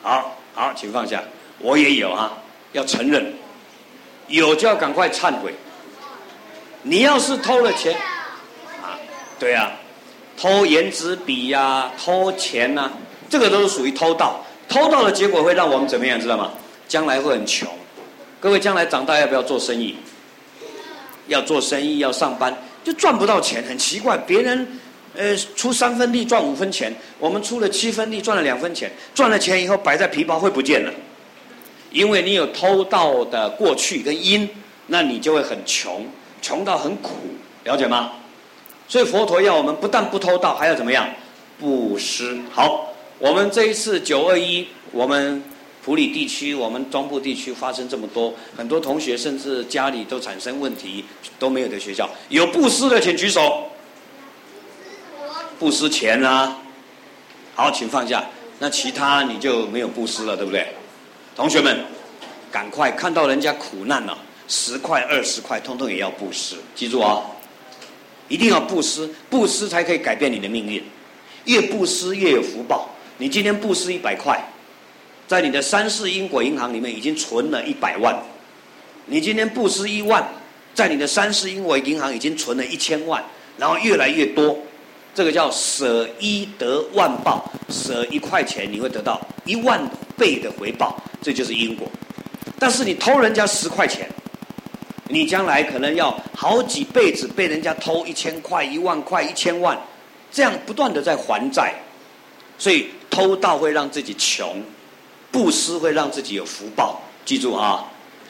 好好，请放下。我也有啊，要承认，有就要赶快忏悔。你要是偷了钱，啊，对啊，偷颜值笔呀、偷钱呐、这个都是属于偷盗，偷盗的结果会让我们怎么样？知道吗？将来会很穷。各位将来长大要不要做生意？要做生意，要上班。就赚不到钱，很奇怪。别人呃出三分力赚五分钱，我们出了七分力赚了两分钱，赚了钱以后摆在皮包会不见了，因为你有偷盗的过去跟因，那你就会很穷，穷到很苦，了解吗？所以佛陀要我们不但不偷盗，还要怎么样？布施。好，我们这一次九二一，我们。普里地区，我们中部地区发生这么多，很多同学甚至家里都产生问题，都没有的学校，有布施的请举手。布施钱啊，好，请放下。那其他你就没有布施了，对不对？同学们，赶快看到人家苦难了，十块、二十块，通通也要布施，记住啊，一定要布施，布施才可以改变你的命运，越布施越有福报。你今天布施一百块。在你的三世因果银行里面已经存了一百万，你今天布施一万，在你的三世因果银行已经存了一千万，然后越来越多，这个叫舍一得万报，舍一块钱你会得到一万倍的回报，这就是因果。但是你偷人家十块钱，你将来可能要好几辈子被人家偷一千块、一万块、一千万，这样不断的在还债，所以偷盗会让自己穷。布施会让自己有福报，记住啊！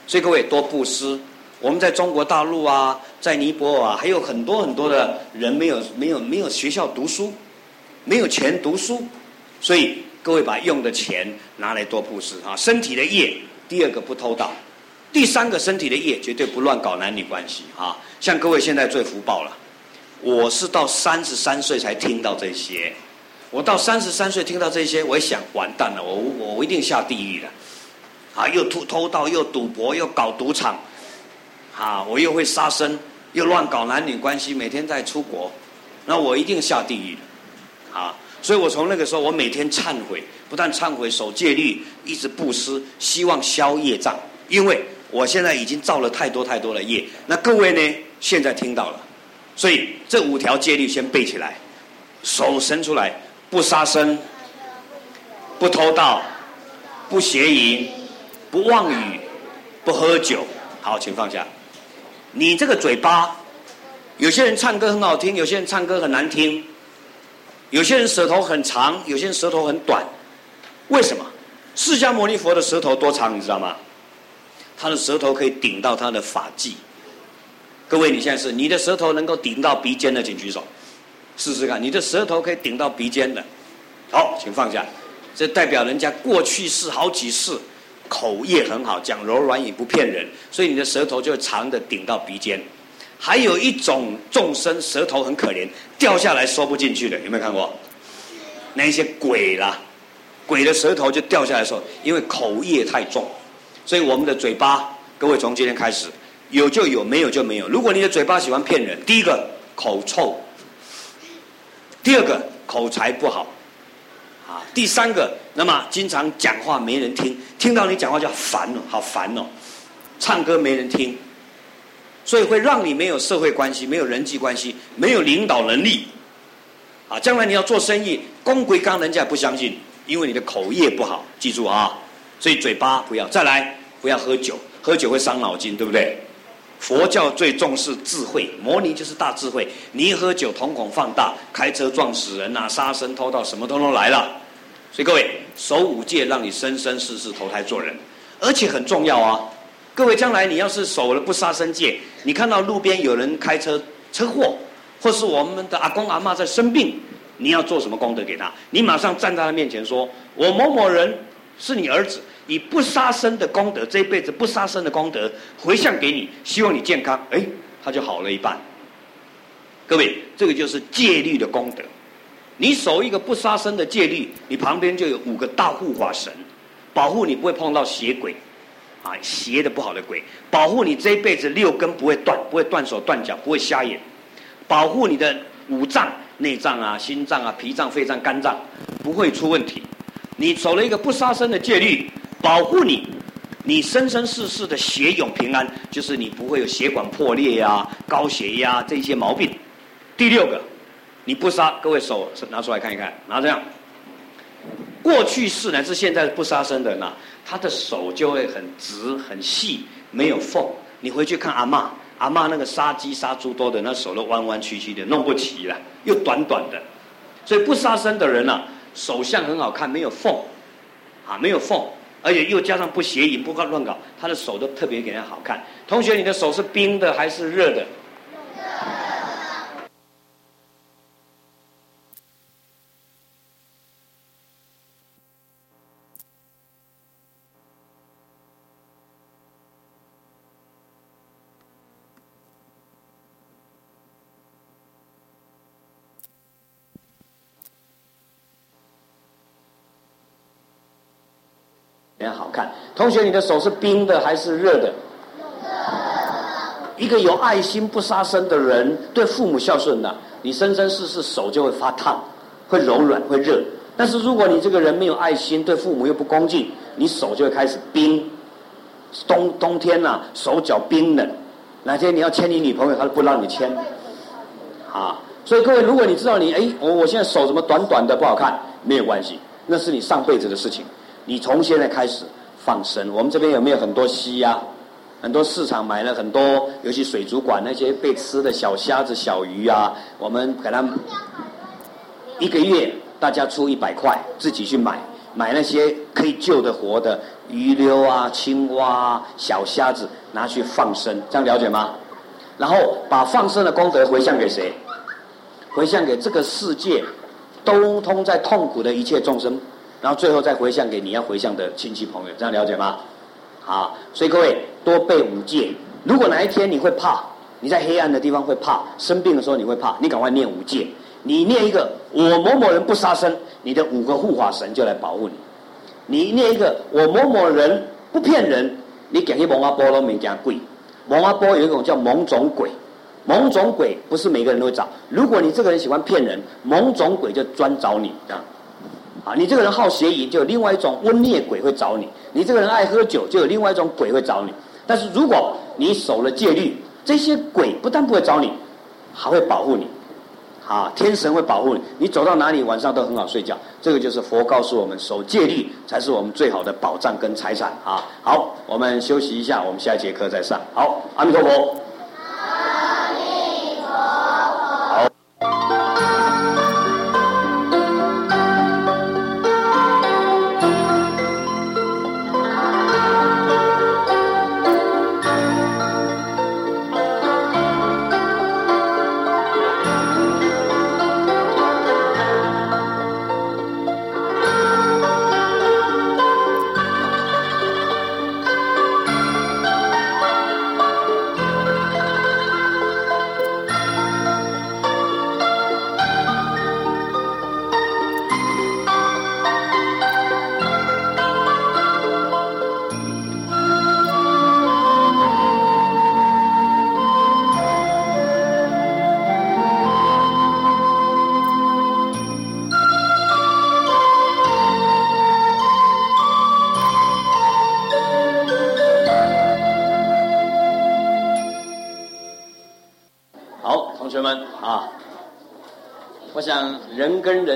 所以各位多布施。我们在中国大陆啊，在尼泊尔啊，还有很多很多的人没有没有没有学校读书，没有钱读书，所以各位把用的钱拿来多布施啊！身体的业，第二个不偷盗，第三个身体的业绝对不乱搞男女关系啊！像各位现在最福报了，我是到三十三岁才听到这些。我到三十三岁听到这些，我一想完蛋了，我我我一定下地狱了，啊，又偷偷盗，又赌博，又搞赌场，啊，我又会杀生，又乱搞男女关系，每天在出国，那我一定下地狱了，啊，所以我从那个时候，我每天忏悔，不但忏悔，守戒律，一直布施，希望消业障，因为我现在已经造了太多太多的业，那各位呢，现在听到了，所以这五条戒律先背起来，手伸出来。不杀生，不偷盗，不邪淫，不妄语，不喝酒。好，请放下。你这个嘴巴，有些人唱歌很好听，有些人唱歌很难听，有些人舌头很长，有些人舌头很短。为什么？释迦牟尼佛的舌头多长，你知道吗？他的舌头可以顶到他的发际。各位，你现在是你的舌头能够顶到鼻尖的，请举手。试试看，你的舌头可以顶到鼻尖的，好，请放下。这代表人家过去世好几世口业很好，讲柔软语不骗人，所以你的舌头就长的顶到鼻尖。还有一种众生舌头很可怜，掉下来收不进去的，有没有看过？那些鬼啦，鬼的舌头就掉下来的时候，因为口业太重，所以我们的嘴巴，各位从今天开始有就有，没有就没有。如果你的嘴巴喜欢骗人，第一个口臭。第二个口才不好，啊，第三个那么经常讲话没人听，听到你讲话就烦了，好烦哦，唱歌没人听，所以会让你没有社会关系，没有人际关系，没有领导能力，啊，将来你要做生意，公归刚，人家不相信，因为你的口业不好，记住啊，所以嘴巴不要，再来不要喝酒，喝酒会伤脑筋，对不对？佛教最重视智慧，摩尼就是大智慧。你一喝酒，瞳孔放大，开车撞死人呐，杀生偷盗，什么通通来了。所以各位，守五戒，让你生生世世投胎做人，而且很重要啊。各位，将来你要是守了不杀生戒，你看到路边有人开车车祸，或是我们的阿公阿嬷在生病，你要做什么功德给他？你马上站在他面前说：“我某某人是你儿子。”以不杀生的功德，这一辈子不杀生的功德回向给你，希望你健康，哎，他就好了一半。各位，这个就是戒律的功德。你守一个不杀生的戒律，你旁边就有五个大护法神，保护你不会碰到邪鬼，啊，邪的不好的鬼，保护你这一辈子六根不会断，不会断手断脚，不会瞎眼，保护你的五脏、内脏啊、心脏啊、脾脏、肺脏、肝脏不会出问题。你守了一个不杀生的戒律。保护你，你生生世世的血永平安，就是你不会有血管破裂呀、高血压这些毛病。第六个，你不杀，各位手拿出来看一看，拿这样。过去世乃至现在不杀生的人呐，他的手就会很直很细，没有缝。你回去看阿嬷，阿嬷那个杀鸡杀猪多的，那手都弯弯曲曲的，弄不齐了，又短短的，所以不杀生的人呐、啊，手相很好看，没有缝，啊，没有缝，而且又加上不邪淫，不乱乱搞，他的手都特别给人好看。同学，你的手是冰的还是热的？好看，同学，你的手是冰的还是热的？一个有爱心、不杀生的人，对父母孝顺的，你生生世世手就会发烫，会柔软，会热。但是如果你这个人没有爱心，对父母又不恭敬，你手就会开始冰。冬冬天呐、手脚冰冷。哪天你要牵你女朋友，他都不让你牵。啊，所以各位，如果你知道你哎，我我现在手怎么短短的不好看，没有关系，那是你上辈子的事情。你从现在开始放生，我们这边有没有很多溪呀？很多市场买了很多，尤其水族馆那些被吃的小虾子、小鱼啊，我们给他一个月大家出一百块，自己去买，买那些可以救的活的鱼溜啊、青蛙啊、小虾子拿去放生，这样了解吗？然后把放生的功德回向给谁？回向给这个世界都通在痛苦的一切众生。然后最后再回向给你要回向的亲戚朋友，这样了解吗？好，所以各位多背五戒。如果哪一天你会怕，你在黑暗的地方会怕，生病的时候你会怕，你赶快念五戒。你念一个我某某人不杀生，你的五个护法神就来保护你。你念一个我某某人不骗人，你讲一蒙阿波罗没讲贵。蒙阿波有一种叫蒙种鬼，蒙种鬼不是每个人都会找。如果你这个人喜欢骗人，蒙种鬼就专找你这样。啊，你这个人好邪淫，就有另外一种瘟孽鬼会找你；你这个人爱喝酒，就有另外一种鬼会找你。但是如果你守了戒律，这些鬼不但不会找你，还会保护你。啊，天神会保护你，你走到哪里晚上都很好睡觉。这个就是佛告诉我们，守戒律才是我们最好的保障跟财产啊。好，我们休息一下，我们下一节课再上。好，阿弥陀佛。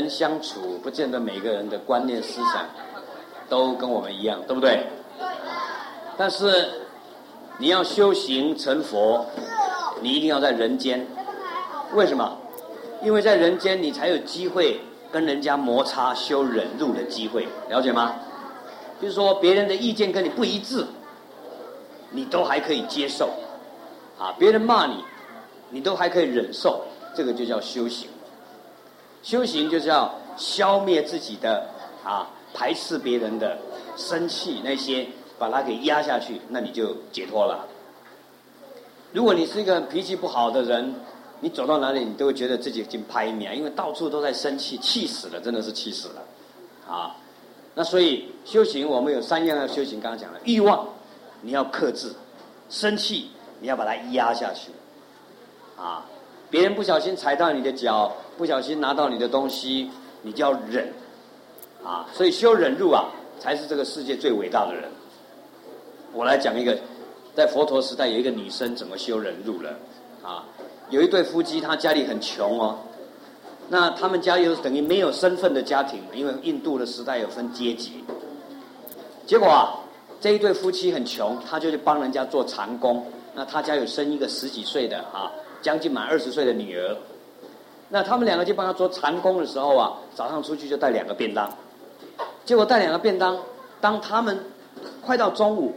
人相处，不见得每个人的观念思想都跟我们一样，对不对？但是你要修行成佛，你一定要在人间。为什么？因为在人间，你才有机会跟人家摩擦、修忍辱的机会，了解吗？就是说，别人的意见跟你不一致，你都还可以接受。啊，别人骂你，你都还可以忍受，这个就叫修行。修行就是要消灭自己的啊，排斥别人的生气那些，把它给压下去，那你就解脱了。如果你是一个脾气不好的人，你走到哪里你都会觉得自己已经拍面，因为到处都在生气，气死了，真的是气死了啊！那所以修行我们有三样要修行，刚刚讲了欲望，你要克制；生气，你要把它压下去啊。别人不小心踩到你的脚，不小心拿到你的东西，你就要忍，啊，所以修忍辱啊，才是这个世界最伟大的人。我来讲一个，在佛陀时代有一个女生怎么修忍辱了，啊，有一对夫妻，他家里很穷哦，那他们家又等于没有身份的家庭，因为印度的时代有分阶级，结果啊，这一对夫妻很穷，他就去帮人家做长工。那他家有生一个十几岁的啊，将近满二十岁的女儿。那他们两个就帮他做长工的时候啊，早上出去就带两个便当。结果带两个便当，当他们快到中午，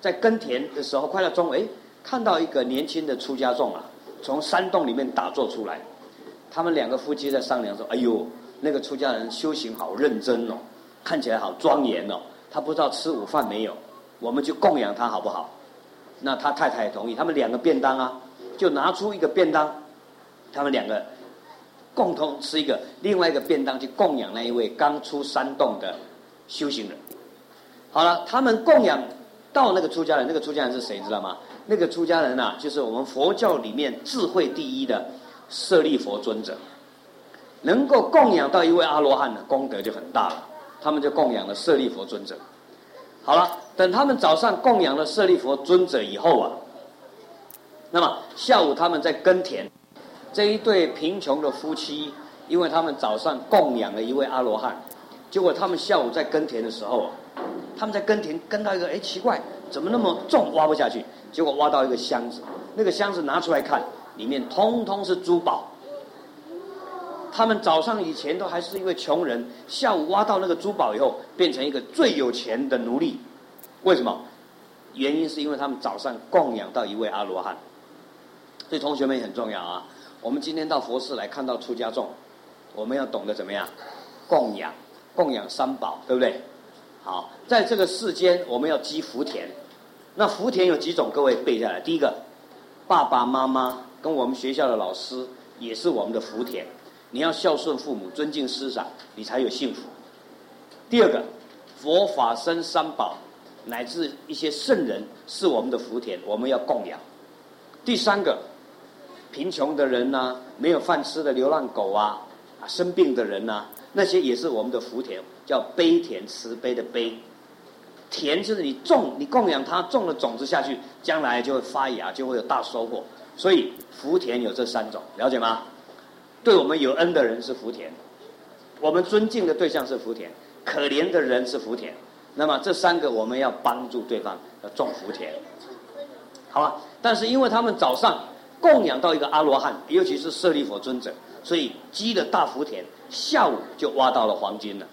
在耕田的时候，快到中午，哎，看到一个年轻的出家众啊，从山洞里面打坐出来。他们两个夫妻在商量说：“哎呦，那个出家人修行好认真哦，看起来好庄严哦。他不知道吃午饭没有，我们就供养他好不好？”那他太太也同意，他们两个便当啊，就拿出一个便当，他们两个共同吃一个，另外一个便当去供养那一位刚出山洞的修行人。好了，他们供养到那个出家人，那个出家人是谁知道吗？那个出家人啊，就是我们佛教里面智慧第一的舍利佛尊者。能够供养到一位阿罗汉的功德就很大了，他们就供养了舍利佛尊者。好了，等他们早上供养了舍利佛尊者以后啊，那么下午他们在耕田，这一对贫穷的夫妻，因为他们早上供养了一位阿罗汉，结果他们下午在耕田的时候，他们在耕田耕到一个，哎，奇怪，怎么那么重，挖不下去？结果挖到一个箱子，那个箱子拿出来看，里面通通是珠宝。他们早上以前都还是一位穷人，下午挖到那个珠宝以后，变成一个最有钱的奴隶。为什么？原因是因为他们早上供养到一位阿罗汉。所以同学们也很重要啊！我们今天到佛寺来看到出家众，我们要懂得怎么样供养，供养三宝，对不对？好，在这个世间，我们要积福田。那福田有几种？各位背下来。第一个，爸爸妈妈跟我们学校的老师也是我们的福田。你要孝顺父母，尊敬师长，你才有幸福。第二个，佛法僧三宝，乃至一些圣人是我们的福田，我们要供养。第三个，贫穷的人呐、没有饭吃的流浪狗啊，啊，生病的人呐、那些也是我们的福田，叫悲田，慈悲的悲。田就是你种，你供养他，种了种子下去，将来就会发芽，就会有大收获。所以福田有这三种，了解吗？对我们有恩的人是福田，我们尊敬的对象是福田，可怜的人是福田。那么这三个我们要帮助对方，要种福田，好吧？但是因为他们早上供养到一个阿罗汉，尤其是舍利弗尊者，所以积了大福田，下午就挖到了黄金了，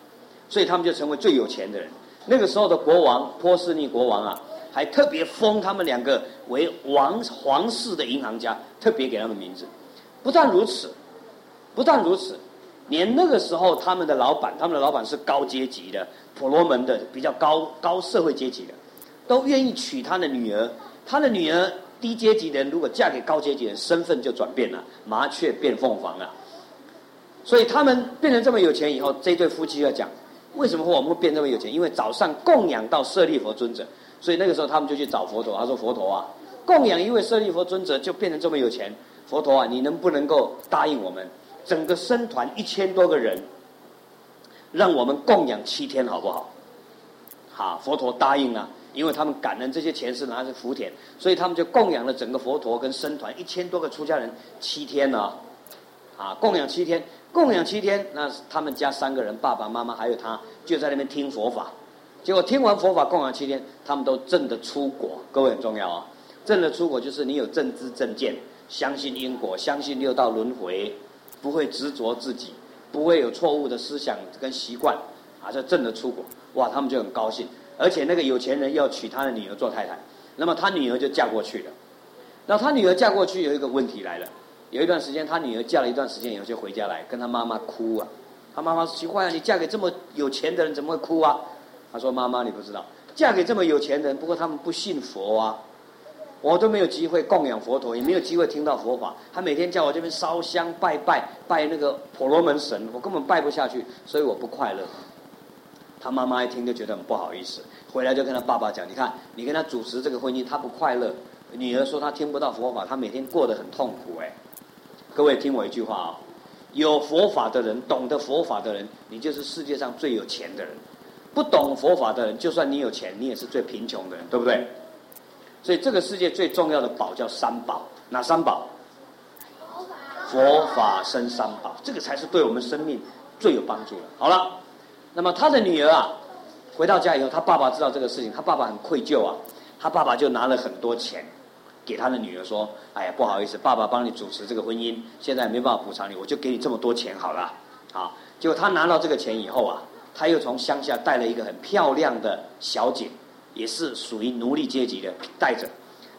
所以他们就成为最有钱的人。那个时候的国王波斯匿国王啊，还特别封他们两个为王皇室的银行家，特别给他们名字。不但如此。不但如此，连那个时候他们的老板，他们的老板是高阶级的婆罗门的，比较高高社会阶级的，都愿意娶他的女儿。他的女儿低阶级的人如果嫁给高阶级的人，身份就转变了，麻雀变凤凰了。所以他们变成这么有钱以后，这对夫妻要讲，为什么我们会变这么有钱？因为早上供养到舍利佛尊者，所以那个时候他们就去找佛陀，他说：“佛陀啊，供养一位舍利佛尊者就变成这么有钱。佛陀啊，你能不能够答应我们？”整个僧团一千多个人，让我们供养七天，好不好？好，佛陀答应了，因为他们感恩这些钱是拿着福田，所以他们就供养了整个佛陀跟僧团一千多个出家人七天呢。啊，供养七天，供养七天，那他们家三个人，爸爸妈妈还有他，就在那边听佛法。结果听完佛法，供养七天，他们都证得出果。各位很重要啊，证得出果就是你有正知正见，相信因果，相信六道轮回。不会执着自己，不会有错误的思想跟习惯，啊，这证得出果，哇，他们就很高兴。而且那个有钱人要娶他的女儿做太太，那么他女儿就嫁过去了。那他女儿嫁过去有一个问题来了，有一段时间他女儿嫁了一段时间以后就回家来跟他妈妈哭啊。他妈妈说奇怪啊，你嫁给这么有钱的人怎么会哭啊？他说妈妈你不知道，嫁给这么有钱的人，不过他们不信佛啊。我都没有机会供养佛陀，也没有机会听到佛法。他每天叫我这边烧香拜拜拜那个婆罗门神，我根本拜不下去，所以我不快乐。他妈妈一听就觉得很不好意思，回来就跟他爸爸讲：“你看，你跟他主持这个婚姻，他不快乐。女儿说他听不到佛法，他每天过得很痛苦。”哎，各位听我一句话啊，有佛法的人，懂得佛法的人，你就是世界上最有钱的人；不懂佛法的人，就算你有钱，你也是最贫穷的人，对不对？所以这个世界最重要的宝叫三宝，哪三宝？佛法生三宝，这个才是对我们生命最有帮助的。好了，那么他的女儿啊，回到家以后，他爸爸知道这个事情，他爸爸很愧疚啊，他爸爸就拿了很多钱给他的女儿说：“哎呀，不好意思，爸爸帮你主持这个婚姻，现在没办法补偿你，我就给你这么多钱好了。”啊，结果他拿到这个钱以后啊，他又从乡下带了一个很漂亮的小姐，也是属于奴隶阶级的，带着，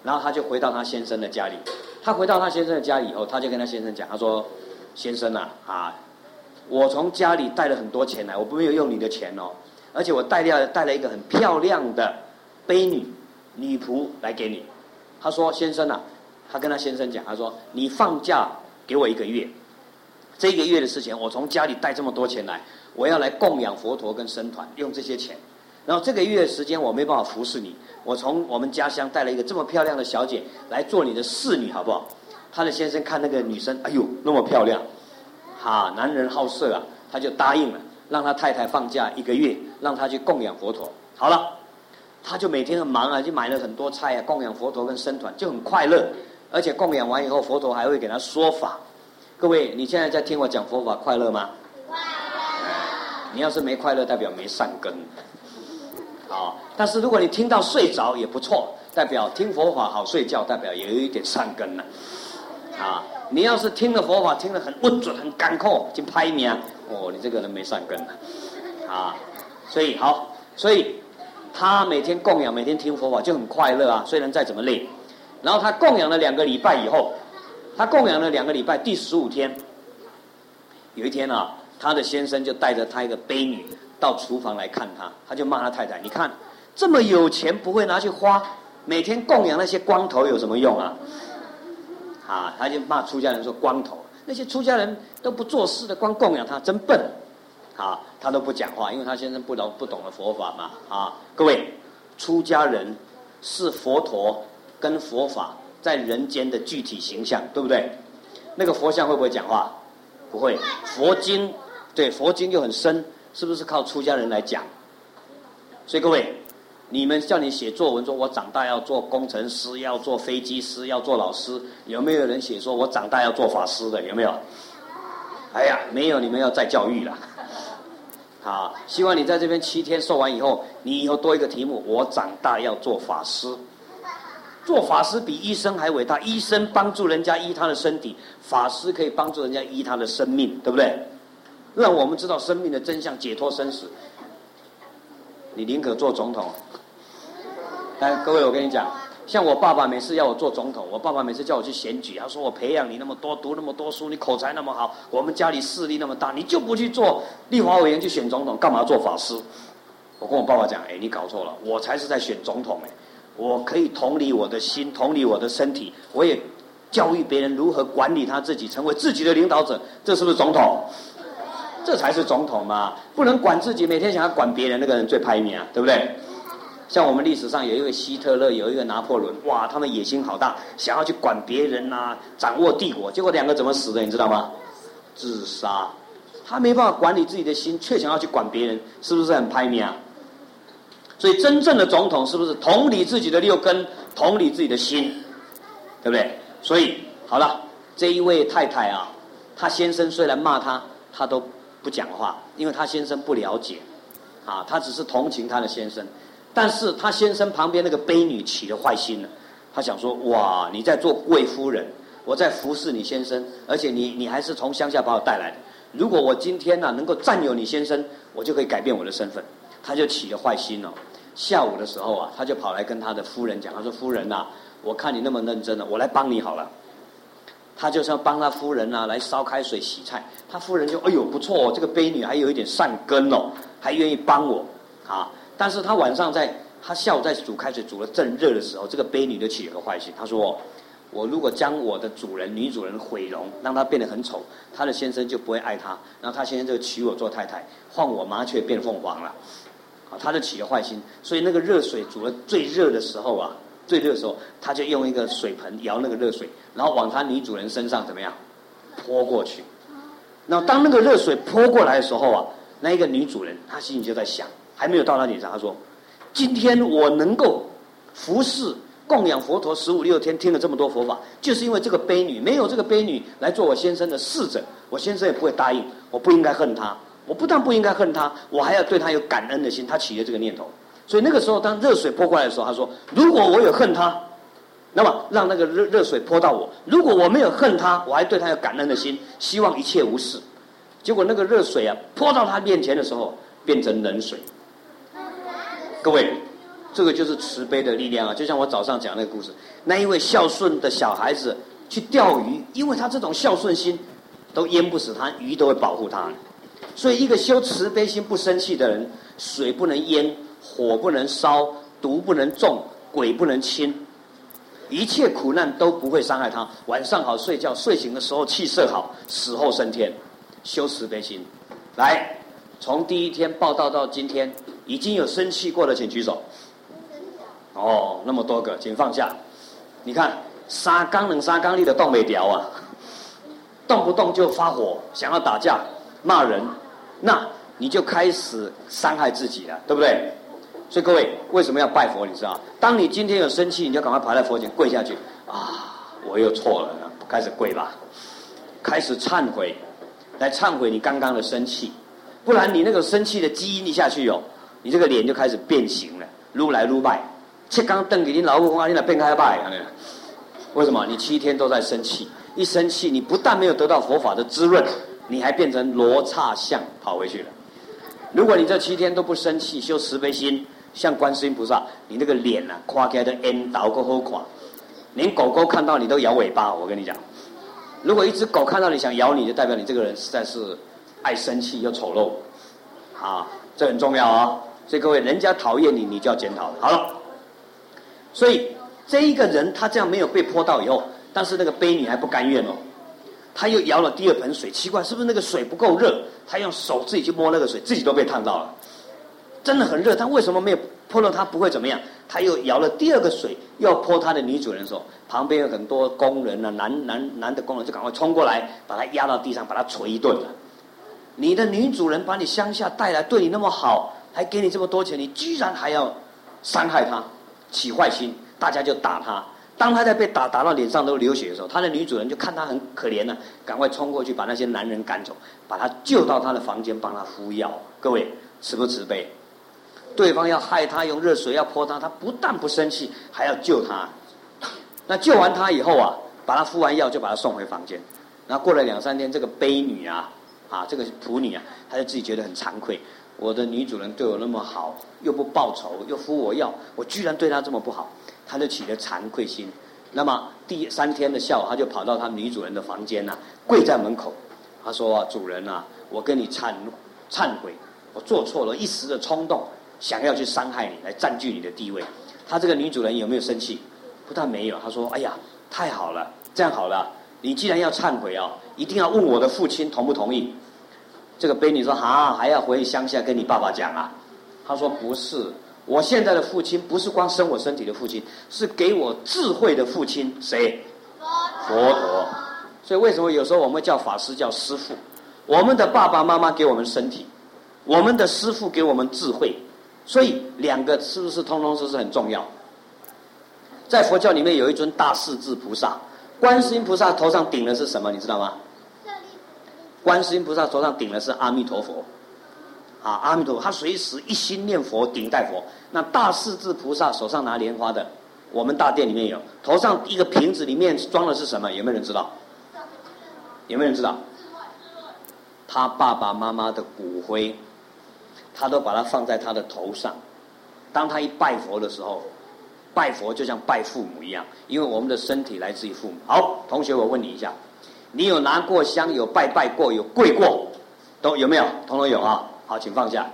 然后他就回到他先生的家里。他回到他先生的家里以后，他就跟他先生讲：“他说，先生啊，啊，我从家里带了很多钱来，我没有用你的钱哦。”而且我带了带了一个很漂亮的婢女女仆来给你。他说：“先生啊，他跟他先生讲，他说你放假给我一个月，这个月的事情，我从家里带这么多钱来，我要来供养佛陀跟僧团，用这些钱。然后这个月时间我没办法服侍你，我从我们家乡带了一个这么漂亮的小姐来做你的侍女，好不好？”他的先生看那个女生，哎呦，那么漂亮，哈，男人好色啊，他就答应了。让他太太放假一个月，让他去供养佛陀。好了，他就每天很忙啊，就买了很多菜啊，供养佛陀跟僧团，就很快乐。而且供养完以后，佛陀还会给他说法。各位，你现在在听我讲佛法，快乐吗？快乐。你要是没快乐，代表没善根。好，但是如果你听到睡着也不错，代表听佛法好睡觉，代表也有一点善根了。啊，你要是听了佛法，听得很不准、很干扣，就拍你啊！哦，你这个人没善根啊！所以好，所以他每天供养，每天听佛法就很快乐啊。虽然再怎么累，然后他供养了两个礼拜以后，他供养了两个礼拜，第十五天，有一天啊，他的先生就带着他一个婢女到厨房来看他，他就骂他太太：“你看这么有钱不会拿去花，每天供养那些光头有什么用啊？”啊，他就骂出家人说：“光头。”那些出家人都不做事的，光供养他，真笨，啊，他都不讲话，因为他先生不懂不懂得佛法嘛，啊，各位，出家人是佛陀跟佛法在人间的具体形象，对不对？那个佛像会不会讲话？不会。佛经，对，佛经又很深，是不是靠出家人来讲？所以各位。你们叫你写作文，说我长大要做工程师，要做飞机师，要做老师，有没有人写说我长大要做法师的？有没有？哎呀，没有，你们要再教育了。*laughs* 好，希望你在这边七天受完以后，你以后多一个题目：我长大要做法师。做法师比医生还伟大，医生帮助人家医他的身体，法师可以帮助人家医他的生命，对不对？让我们知道生命的真相，解脱生死。你宁可做总统？来，各位，我跟你讲，像我爸爸每次要我做总统，我爸爸每次叫我去选举，他说我培养你那么多，读那么多书，你口才那么好，我们家里势力那么大，你就不去做立法委员去选总统，干嘛做法师？我跟我爸爸讲，哎，你搞错了，我才是在选总统哎，我可以同理我的心，同理我的身体，我也教育别人如何管理他自己，成为自己的领导者，这是不是总统？这才是总统嘛，不能管自己，每天想要管别人，那个人最排名啊，对不对？像我们历史上有一位希特勒，有一个拿破仑，哇，他们野心好大，想要去管别人呐、掌握帝国，结果两个怎么死的，你知道吗？自杀。他没办法管理自己的心，却想要去管别人，是不是很排名啊？所以真正的总统是不是同理自己的六根，同理自己的心，对不对？所以好了，这一位太太啊，她先生虽然骂她，她都不讲话，因为她先生不了解，啊，她只是同情她的先生。但是他先生旁边那个婢女起了坏心了，他想说：哇，你在做贵夫人，我在服侍你先生，而且你你还是从乡下把我带来的。如果我今天呢、能够占有你先生，我就可以改变我的身份。他就起了坏心了。下午的时候啊，他就跑来跟他的夫人讲，他说：夫人呐、我看你那么认真了，我来帮你好了。他就是要帮他夫人啊来烧开水洗菜。他夫人就哎呦不错哦，这个婢女还有一点善根哦，还愿意帮我啊。但是他晚上在，他下午在煮开水，煮得正热的时候，这个婢女就起了个坏心。他说：“我如果将我的主人女主人毁容，让她变得很丑，她的先生就不会爱她，然后他先生就娶我做太太，换我麻雀变凤凰了。”啊，他就起了坏心。所以那个热水煮得最热的时候啊，最热的时候，他就用一个水盆舀那个热水，然后往他女主人身上怎么样泼过去。那当那个热水泼过来的时候啊，那一个女主人她心里就在想。还没有到他脸上，她说：“今天我能够服侍供养佛陀十五六天，听了这么多佛法，就是因为这个悲女，没有这个悲女来做我先生的侍者，我先生也不会答应。我不应该恨他，我不但不应该恨他，我还要对他有感恩的心。他起了这个念头，所以那个时候，当热水泼过来的时候，他说：如果我有恨他，那么让那个热热水泼到我；如果我没有恨他，我还对他有感恩的心，希望一切无事。结果那个热水啊，泼到他面前的时候，变成冷水。各位，这个就是慈悲的力量啊！就像我早上讲那个故事，那一位孝顺的小孩子去钓鱼，因为他这种孝顺心，都淹不死他，鱼都会保护他。所以，一个修慈悲心、不生气的人，水不能淹，火不能烧，毒不能中，鬼不能侵，一切苦难都不会伤害他。晚上好睡觉，睡醒的时候气色好，死后升天。修慈悲心，来，从第一天报道到今天，已经有生气过的，请举手。哦，那么多个，请放下。你看，杀刚能杀刚力的动没掉啊，动不动就发火，想要打架、骂人，那你就开始伤害自己了，对不对？所以各位，为什么要拜佛？你知道，当你今天有生气，你就赶快爬在佛前跪下去啊！我又错了，开始跪吧，开始忏悔。来忏悔你刚刚的生气，不然你那个生气的基因一下去哦，你这个脸就开始变形了，撸来撸拜，切刚瞪给你老公啊，你来变开拜，为什么？你七天都在生气，一生气你不但没有得到佛法的滋润，你还变成罗刹相跑回去了。如果你这七天都不生气，修慈悲心，像观世音菩萨，你那个脸呐、啊，垮开的 N 倒个好垮，连狗狗看到你都摇尾巴，我跟你讲。如果一只狗看到你想咬你，就代表你这个人实在是爱生气又丑陋，啊，这很重要啊、所以各位，人家讨厌你，你就要检讨。好了，所以这一个人他这样没有被泼到以后，但是那个婢女还不甘愿哦，他又舀了第二盆水，奇怪，是不是那个水不够热？他用手自己去摸那个水，自己都被烫到了，真的很热。他为什么没有泼了他不会怎么样？他又舀了第二个水，要泼他的女主人的时候，旁边有很多工人啊，男男男的工人就赶快冲过来，把他压到地上，把他捶一顿了。你的女主人把你乡下带来，对你那么好，还给你这么多钱，你居然还要伤害他，起坏心，大家就打他。当他在被打打到脸上都流血的时候，他的女主人就看他很可怜呢，赶快冲过去把那些男人赶走，把他救到他的房间，帮他敷药。各位慈不慈悲？对方要害他，用热水要泼他，他不但不生气，还要救他。那救完他以后啊，把他敷完药，就把他送回房间。然后过了两三天，这个悲女啊，啊，这个仆女啊，她就自己觉得很惭愧。我的女主人对我那么好，又不报仇，又敷我药，我居然对她这么不好，她就起了惭愧心。那么第三天的下午，她就跑到她女主人的房间呐、跪在门口，她说、：“主人啊，我跟你忏忏悔，我做错了，一时的冲动。”想要去伤害你，来占据你的地位，他这个女主人有没有生气？不但没有，他说：“哎呀，太好了，这样好了，你既然要忏悔哦，一定要问我的父亲同不同意。”这个婢女说：“啊，还要回乡下跟你爸爸讲啊？”他说：“不是，我现在的父亲不是光生我身体的父亲，是给我智慧的父亲，谁？佛陀。所以为什么有时候我们叫法师叫师父？我们的爸爸妈妈给我们身体，我们的师父给我们智慧。”所以两个是不是通通都是很重要？在佛教里面有一尊大势至菩萨，观世音菩萨头上顶的是什么？你知道吗？观世音菩萨头上顶的是阿弥陀佛，啊，阿弥陀佛，他随时一心念佛，顶戴佛。那大势至菩萨手上拿莲花的，我们大殿里面有，头上一个瓶子里面装的是什么？有没有人知道？有没有人知道？他爸爸妈妈的骨灰。他都把它放在他的头上，当他一拜佛的时候，拜佛就像拜父母一样，因为我们的身体来自于父母。好，同学，我问你一下，你有拿过香，有拜拜过，有跪过，都有没有？统统有啊。好，请放下。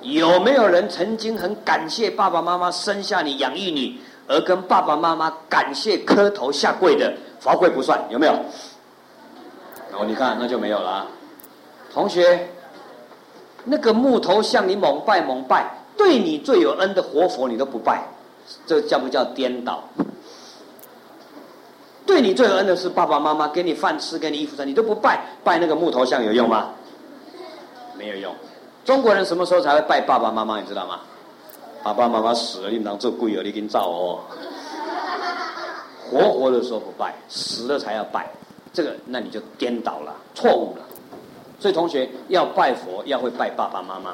有没有人曾经很感谢爸爸妈妈生下你、养育你，而跟爸爸妈妈感谢磕头下跪的？罚跪不算，有没有？哦，你看，那就没有了。同学。那个木头像你猛拜猛拜，对你最有恩的活佛你都不拜，这叫不叫颠倒？对你最有恩的是爸爸妈妈，给你饭吃，给你衣服穿，你都不拜，拜那个木头像有用吗？没有用。中国人什么时候才会拜爸爸妈妈？你知道吗？爸爸妈妈死了，你们当做贵了，你给你造哦。活活的时候不拜，死了才要拜，这个那你就颠倒了，错误了。所以同学要拜佛要会拜爸爸妈妈。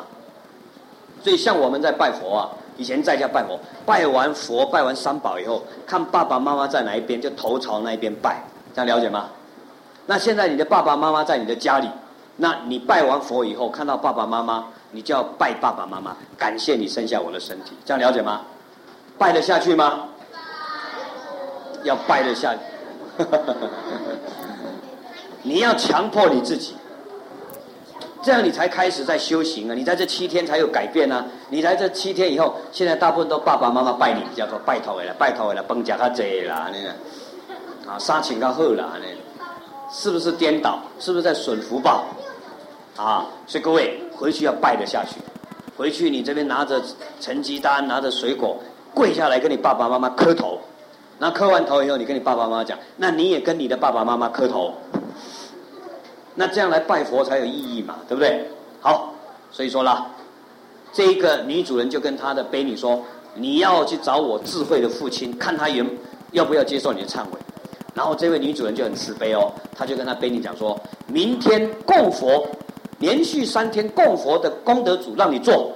所以像我们在拜佛啊，以前在家拜佛，拜完佛拜完三宝以后，看爸爸妈妈在哪一边，就头朝那一边拜，这样了解吗？那现在你的爸爸妈妈在你的家里，那你拜完佛以后，看到爸爸妈妈，你就要拜爸爸妈妈，感谢你生下我的身体，这样了解吗？拜得下去吗？要拜得下。*laughs* 你要强迫你自己。这样你才开始在修行啊！你在这七天才有改变啊！你来这七天以后，现在大部分都爸爸妈妈拜你，叫做拜托了，拜托了，崩甲他贼啦，那个啊，杀请他喝啦，那，是不是颠倒？是不是在损福报？啊！所以各位回去要拜得下去，回去你这边拿着成绩单，拿着水果，跪下来跟你爸爸妈妈磕头，那磕完头以后，你跟你爸爸妈妈讲，那你也跟你的爸爸妈妈磕头。那这样来拜佛才有意义嘛，对不对？好，所以说啦，这一个女主人就跟她的婢女说：“你要去找我智慧的父亲，看他有要不要接受你的忏悔。”然后这位女主人就很慈悲哦，她就跟她婢女讲说：“明天供佛，连续三天供佛的功德主让你做。”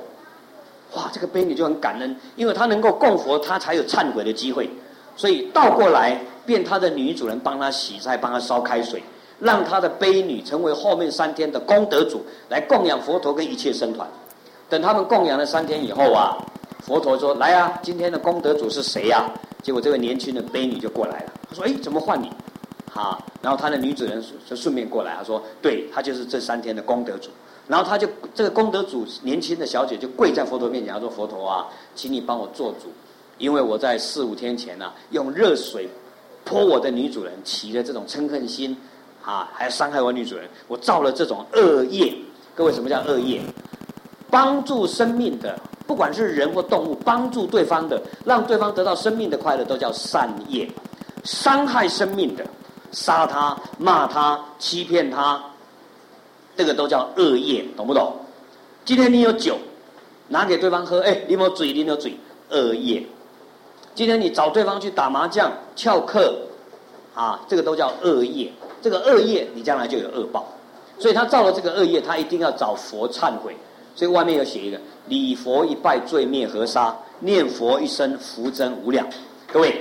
哇，这个婢女就很感恩，因为她能够供佛，她才有忏悔的机会。所以倒过来，变她的女主人帮她洗菜，帮她烧开水。让他的悲女成为后面三天的功德主，来供养佛陀跟一切僧团。等他们供养了三天以后啊，佛陀说：“来啊，今天的功德主是谁呀？”结果这位年轻的悲女就过来了。他说：“哎，怎么换你？”啊，然后他的女主人就顺便过来，他说：“对，她就是这三天的功德主。”然后他就这个功德主年轻的小姐就跪在佛陀面前，他说：“佛陀啊，请你帮我做主，因为我在四五天前啊，用热水泼我的女主人，起了这种嗔恨心。”啊，还伤害我女主人，我造了这种恶业。各位，什么叫恶业？帮助生命的，不管是人或动物，帮助对方的，让对方得到生命的快乐，都叫善业。伤害生命的，杀他、骂他、欺骗他，这个都叫恶业，懂不懂？今天你有酒，拿给对方喝，哎，你没有嘴，你没有嘴，恶业。今天你找对方去打麻将、翘课，啊，这个都叫恶业。这个恶业，你将来就有恶报，所以他造了这个恶业，他一定要找佛忏悔。所以外面有写一个：礼佛一拜，罪灭河沙；念佛一生，福增无量。各位，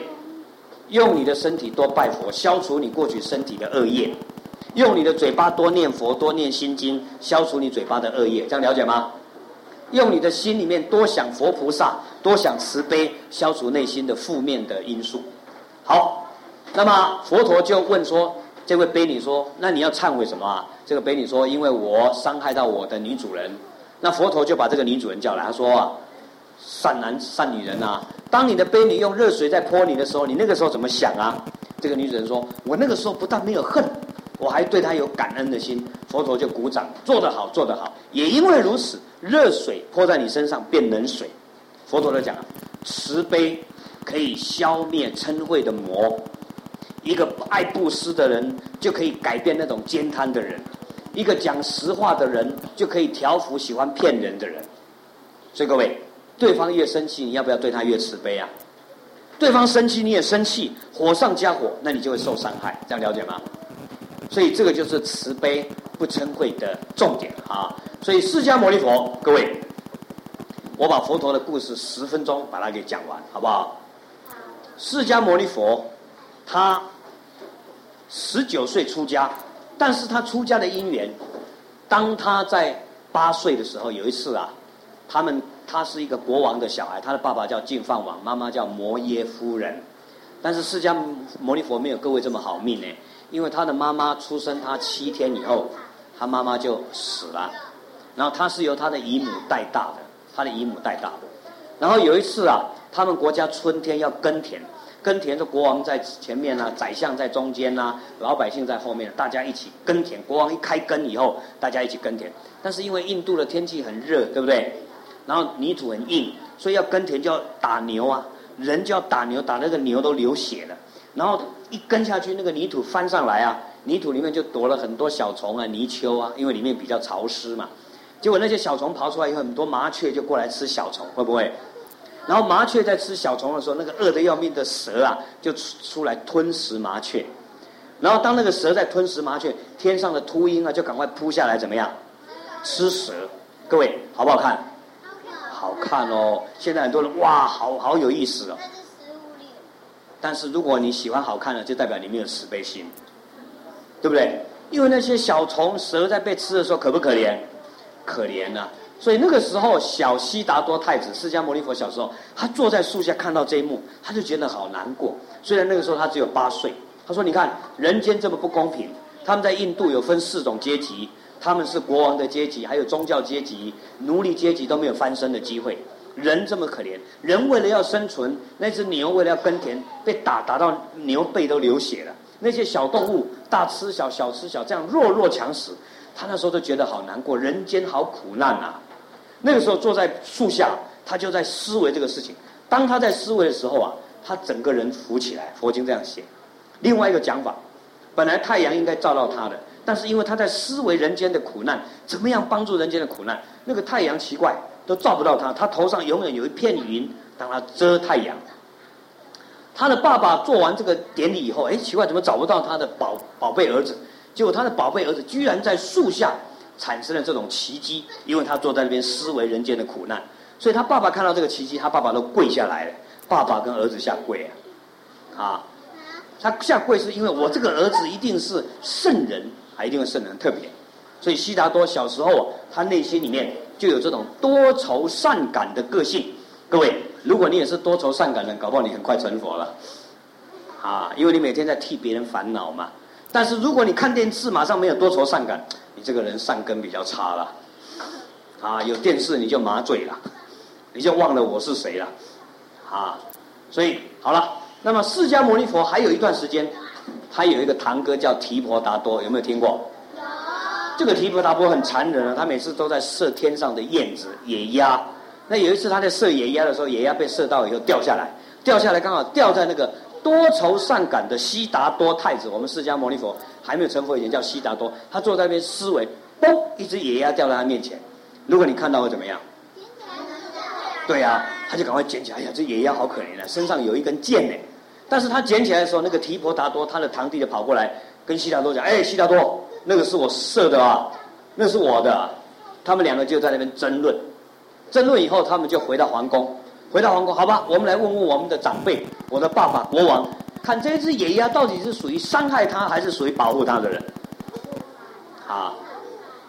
用你的身体多拜佛，消除你过去身体的恶业；用你的嘴巴多念佛，多念心经，消除你嘴巴的恶业。这样了解吗？用你的心里面多想佛菩萨，多想慈悲，消除内心的负面的因素。好，那么佛陀就问说。这位卑女说：“那你要忏悔什么啊？”这个卑女说：“因为我伤害到我的女主人。”那佛陀就把这个女主人叫来，他说：“啊，善男善女人啊，当你的卑女用热水在泼你的时候，你那个时候怎么想啊？”这个女主人说：“我那个时候不但没有恨，我还对她有感恩的心。”佛陀就鼓掌：“做得好，做得好。”也因为如此，热水泼在你身上变冷水。佛陀就讲：“慈悲可以消灭嗔恚的魔。”一个爱布施的人就可以改变那种慳贪的人，一个讲实话的人就可以调服喜欢骗人的人。所以各位，对方越生气，你要不要对他越慈悲啊？对方生气你也生气，火上加火，那你就会受伤害。这样了解吗？所以这个就是慈悲不嗔恚的重点啊。所以释迦牟尼佛，各位，我把佛陀的故事十分钟把它给讲完，好不好？释迦牟尼佛，他。十九岁出家，但是他出家的因缘，当他在八岁的时候，有一次啊，他们他是一个国王的小孩，他的爸爸叫净饭王，妈妈叫摩耶夫人，但是释迦牟尼佛没有各位这么好命呢，因为他的妈妈出生他七天以后，他妈妈就死了，然后他是由他的姨母带大的，他的姨母带大的，然后有一次啊，他们国家春天要耕田。耕田的国王在前面呢、宰相在中间呢、老百姓在后面，大家一起耕田。国王一开耕以后，大家一起耕田。但是因为印度的天气很热，对不对？然后泥土很硬，所以要耕田就要打牛啊，人就要打牛，打那个牛都流血了。然后一耕下去，那个泥土翻上来啊，泥土里面就躲了很多小虫啊、泥鳅啊，因为里面比较潮湿嘛。结果那些小虫刨出来以后，很多麻雀就过来吃小虫，会不会？然后麻雀在吃小虫的时候，那个饿得要命的蛇啊，就出出来吞食麻雀。然后当那个蛇在吞食麻雀，天上的秃鹰啊就赶快扑下来，怎么样？吃蛇。各位好不好看？好看哦。现在很多人哇，好好有意思哦。但是如果你喜欢好看的，就代表你没有慈悲心，对不对？因为那些小虫蛇在被吃的时候，可不可怜？可怜呐、啊。所以那个时候，小悉达多太子释迦牟尼佛小时候，他坐在树下看到这一幕，他就觉得好难过。虽然那个时候他只有八岁，他说：“你看人间这么不公平，他们在印度有分四种阶级，他们是国王的阶级，还有宗教阶级、奴隶阶级都没有翻身的机会。人这么可怜，人为了要生存，那只牛为了要耕田，被打打到牛背都流血了。那些小动物大吃小，小吃小，这样弱弱强食，他那时候就觉得好难过，人间好苦难啊。”那个时候坐在树下，他就在思维这个事情。当他在思维的时候啊，他整个人浮起来。佛经这样写。另外一个讲法，本来太阳应该照到他的，但是因为他在思维人间的苦难，怎么样帮助人间的苦难？那个太阳奇怪，都照不到他。他头上永远有一片云，当他遮太阳。他的爸爸做完这个典礼以后，哎，奇怪，怎么找不到他的宝宝贝儿子？结果他的宝贝儿子居然在树下。产生了这种奇迹，因为他坐在那边思维人间的苦难，所以他爸爸看到这个奇迹，他爸爸都跪下来了。爸爸跟儿子下跪啊，啊，他下跪是因为我这个儿子一定是圣人，还一定是圣人特别。所以悉达多小时候，他内心里面就有这种多愁善感的个性。各位，如果你也是多愁善感的，搞不好你很快成佛了，啊，因为你每天在替别人烦恼嘛。但是如果你看电视，马上没有多愁善感。这个人善根比较差了，啊，有电视你就麻醉了，你就忘了我是谁了，啊，所以好了，那么释迦牟尼佛还有一段时间，他有一个堂哥叫提婆达多，有没有听过？有。这个提婆达多很残忍啊，他每次都在射天上的燕子、野鸭。那有一次他在射野鸭的时候，野鸭被射到以后掉下来，掉下来刚好掉在那个。多愁善感的悉达多太子，我们释迦牟尼佛还没有成佛以前叫悉达多，他坐在那边思维，嘣，一只野鸭掉在他面前。如果你看到会怎么样？对呀，他就赶快捡起来。哎呀，这野鸭好可怜啊，身上有一根箭呢。但是他捡起来的时候，那个提婆达多他的堂弟就跑过来跟悉达多讲：“哎，悉达多，那个是我射的啊，那是我的。”他们两个就在那边争论，争论以后，他们就回到皇宫。回到皇宫，好吧，我们来问问我们的长辈，我的爸爸国王，看这只野鸭到底是属于伤害他，还是属于保护他的人？啊，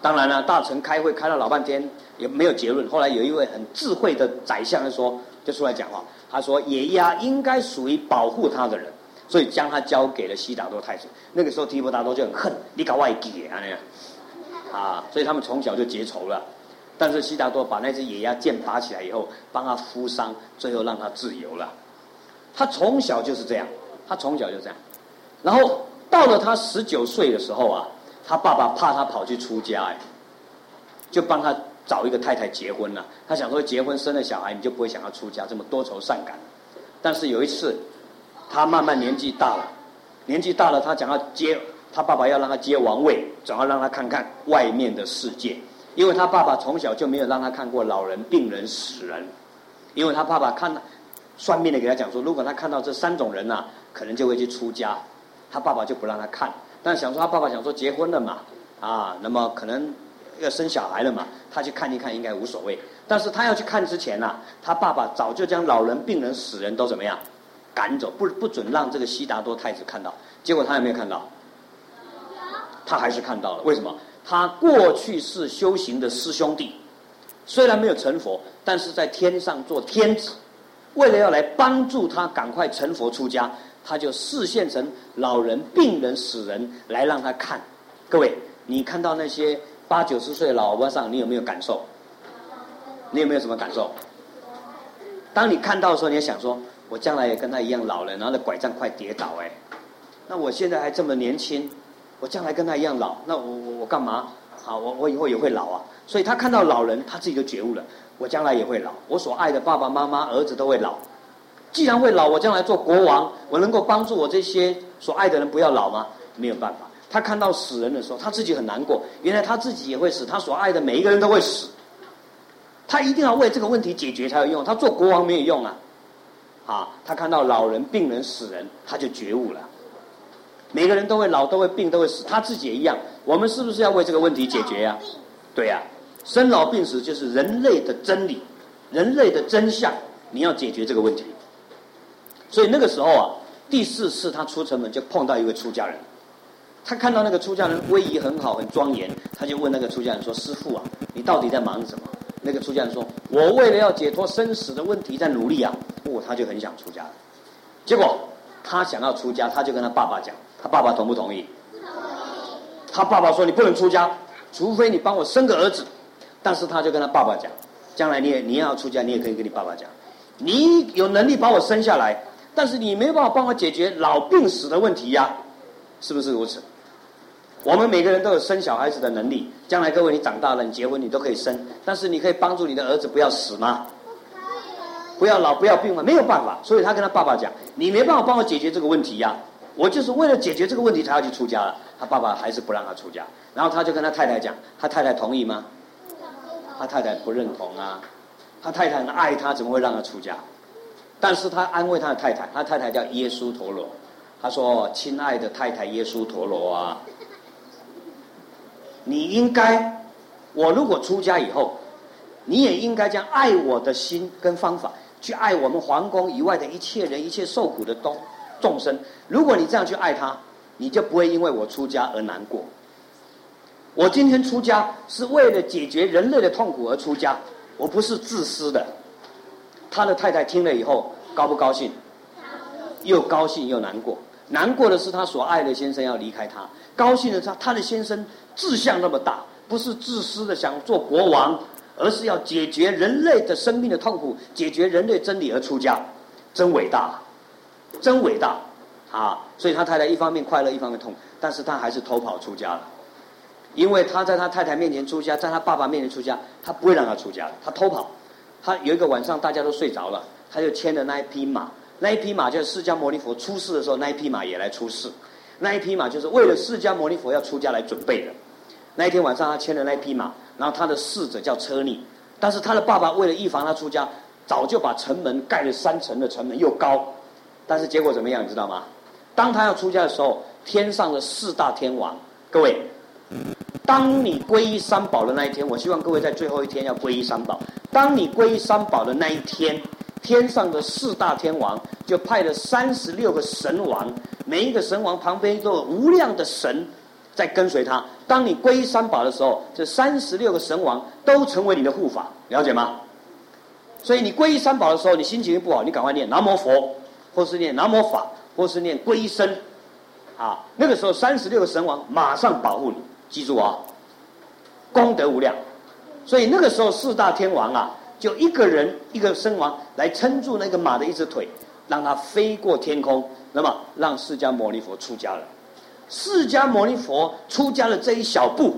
当然了，大臣开会开了老半天也没有结论。后来有一位很智慧的宰相就说，就出来讲话，他说野鸭应该属于保护他的人，所以将他交给了悉达多太子。那个时候提婆达多就很恨，你搞外地啊那样，啊，所以他们从小就结仇了。但是悉达多把那只野鸭剑拔起来以后，帮他敷伤，最后让他自由了。他从小就是这样，他从小就这样。然后到了他十九岁的时候啊，他爸爸怕他跑去出家，哎，就帮他找一个太太结婚了。他想说结婚生了小孩，你就不会想要出家，这么多愁善感。但是有一次，他慢慢年纪大了，年纪大了，他想要接他爸爸要让他接王位，总要让他看看外面的世界。因为他爸爸从小就没有让他看过老人、病人、死人，因为他爸爸看算命的给他讲说，如果他看到这三种人呐、啊，可能就会去出家，他爸爸就不让他看。但想说他爸爸想说结婚了嘛，啊，那么可能要生小孩了嘛，他去看一看应该无所谓。但是他要去看之前呐、他爸爸早就将老人、病人、死人都怎么样赶走，不不准让这个悉达多太子看到。结果他有没有看到？他还是看到了，为什么？他过去是修行的师兄弟，虽然没有成佛，但是在天上做天子，为了要来帮助他赶快成佛出家，他就视现成老人、病人、死人来让他看。各位，你看到那些八九十岁老和尚，你有没有感受？你有没有什么感受？当你看到的时候，你也想说：我将来也跟他一样老了，然后那拐杖快跌倒哎，那我现在还这么年轻。我将来跟他一样老，那我我我干嘛？好，我我以后也会老啊。所以他看到老人，他自己就觉悟了。我将来也会老，我所爱的爸爸妈妈、儿子都会老。既然会老，我将来做国王，我能够帮助我这些所爱的人不要老吗？没有办法。他看到死人的时候，他自己很难过。原来他自己也会死，他所爱的每一个人都会死。他一定要为这个问题解决才有用。他做国王没有用啊！啊，他看到老人、病人、死人，他就觉悟了。每个人都会老，都会病，都会死，他自己也一样。我们是不是要为这个问题解决呀、啊？对呀、啊，生老病死就是人类的真理，人类的真相，你要解决这个问题。所以那个时候啊，第四次他出城门就碰到一位出家人，他看到那个出家人威仪很好，很庄严，他就问那个出家人说：“师父啊，你到底在忙什么？”那个出家人说：“我为了要解脱生死的问题在努力啊。”哦，他就很想出家。结果他想要出家，他就跟他爸爸讲，他爸爸同不同意？他爸爸说：“你不能出家，除非你帮我生个儿子。”但是他就跟他爸爸讲：“将来你也你要出家，你也可以跟你爸爸讲，你有能力把我生下来，但是你没有办法帮我解决老病死的问题呀，是不是如此？”我们每个人都有生小孩子的能力，将来各位你长大了，你结婚你都可以生，但是你可以帮助你的儿子不要死吗？不要老不要病吗？没有办法，所以他跟他爸爸讲：“你没办法帮我解决这个问题呀，我就是为了解决这个问题才要去出家了。”他爸爸还是不让他出家，然后他就跟他太太讲，他太太同意吗？他太太不认同啊，他太太很爱他，怎么会让他出家？但是他安慰他的太太，他太太叫耶稣陀罗，他说：“亲爱的太太耶稣陀罗啊。”你应该，我如果出家以后，你也应该将爱我的心跟方法去爱我们皇宫以外的一切人、一切受苦的东众生。如果你这样去爱他，你就不会因为我出家而难过。我今天出家是为了解决人类的痛苦而出家，我不是自私的。他的太太听了以后高不高兴？又高兴又难过。难过的是他所爱的先生要离开他，高兴的是他他的先生。志向那么大，不是自私的想做国王，而是要解决人类的生命的痛苦，解决人类真理而出家，真伟大，真伟大啊！所以他太太一方面快乐，一方面痛，但是他还是偷跑出家了，因为他在他太太面前出家，在他爸爸面前出家，他不会让他出家，他偷跑。他有一个晚上大家都睡着了，他就牵着那一匹马，那一匹马就是释迦牟尼佛出世的时候，那一匹马也来出世，那一匹马就是为了释迦牟尼佛要出家来准备的。那一天晚上，他牵着那匹马，然后他的侍者叫车匿，但是他的爸爸为了预防他出家，早就把城门盖了三层的城门又高，但是结果怎么样，你知道吗？当他要出家的时候，天上的四大天王，各位，当你皈依三宝的那一天，我希望各位在最后一天要皈依三宝。当你皈依三宝的那一天，天上的四大天王就派了三十六个神王，每一个神王旁边都有无量的神。在跟随他。当你皈依三宝的时候，这三十六个神王都成为你的护法，了解吗？所以你皈依三宝的时候，你心情不好，你赶快念南无佛，或是念南无法，或是念皈依僧，啊，那个时候三十六个神王马上保护你，记住啊，功德无量。所以那个时候四大天王啊，就一个人一个身王来撑住那个马的一只腿，让它飞过天空，那么让释迦牟尼佛出家了。释迦牟尼佛出家的这一小步，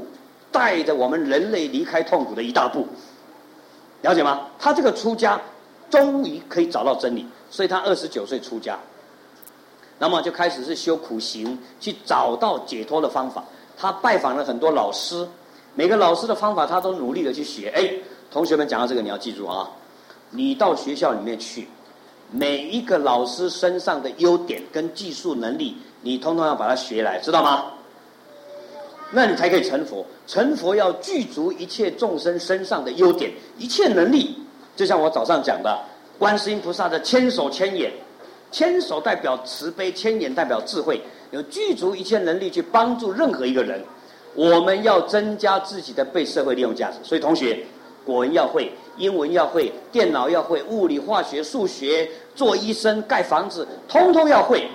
带着我们人类离开痛苦的一大步，了解吗？他这个出家，终于可以找到真理，所以他二十九岁出家，那么就开始是修苦行，去找到解脱的方法。他拜访了很多老师，每个老师的方法他都努力的去学。哎，同学们讲到这个你要记住啊，你到学校里面去，每一个老师身上的优点跟技术能力。你通通要把它学来，知道吗？那你才可以成佛。成佛要具足一切众生身上的优点，一切能力。就像我早上讲的，观世音菩萨的千手千眼，千手代表慈悲，千眼代表智慧，有具足一切能力去帮助任何一个人。我们要增加自己的被社会利用价值。所以同学，国文要会，英文要会，电脑要会，物理、化学、数学，做医生、盖房子，通通要会。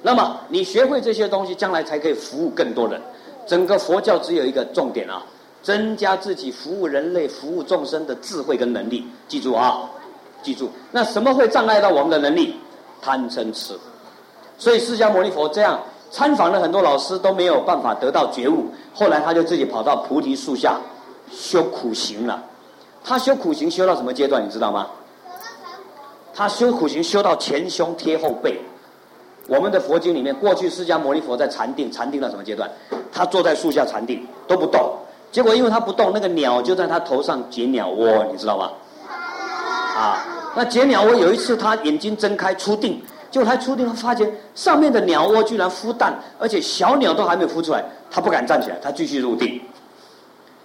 那么你学会这些东西，将来才可以服务更多人。整个佛教只有一个重点啊，增加自己服务人类、服务众生的智慧跟能力。记住啊，记住。那什么会障碍到我们的能力？贪嗔痴。所以释迦牟尼佛这样参访了很多老师，都没有办法得到觉悟。后来他就自己跑到菩提树下修苦行了。他修苦行修到什么阶段？你知道吗？他修苦行修到前胸贴后背。我们的佛经里面，过去释迦牟尼佛在禅定，禅定到什么阶段？他坐在树下禅定都不动，结果因为他不动，那个鸟就在他头上结鸟窝，你知道吗？啊，那结鸟窝有一次他眼睛睁开出定，结果他出定，他发现上面的鸟窝居然孵蛋，而且小鸟都还没有孵出来，他不敢站起来，他继续入定，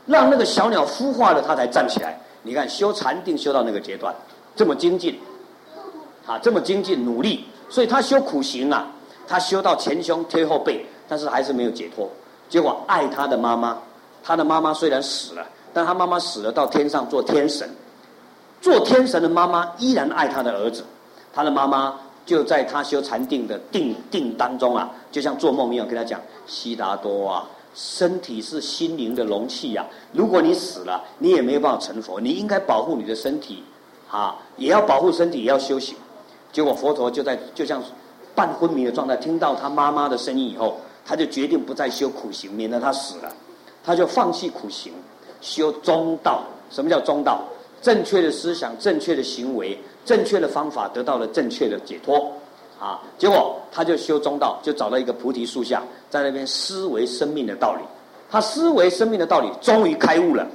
让那个小鸟孵化了，他才站起来。你看修禅定修到那个阶段，这么精进，啊，这么精进努力，所以他修苦行啊，他修到前胸贴后背，但是还是没有解脱。结果爱他的妈妈，他的妈妈虽然死了，但他妈妈死了到天上做天神，做天神的妈妈依然爱他的儿子，他的妈妈。就在他修禅定的定定当中啊，就像做梦一样，跟他讲：悉达多啊，身体是心灵的容器呀、啊。如果你死了，你也没有办法成佛。你应该保护你的身体，啊，也要保护身体，也要修行。结果佛陀就在就像半昏迷的状态，听到他妈妈的声音以后，他就决定不再修苦行，免得他死了。他就放弃苦行，修中道。什么叫中道？正确的思想，正确的行为。正确的方法得到了正确的解脱，啊，结果他就修中道，就找到一个菩提树下，在那边思维生命的道理。他思维生命的道理，终于开悟了。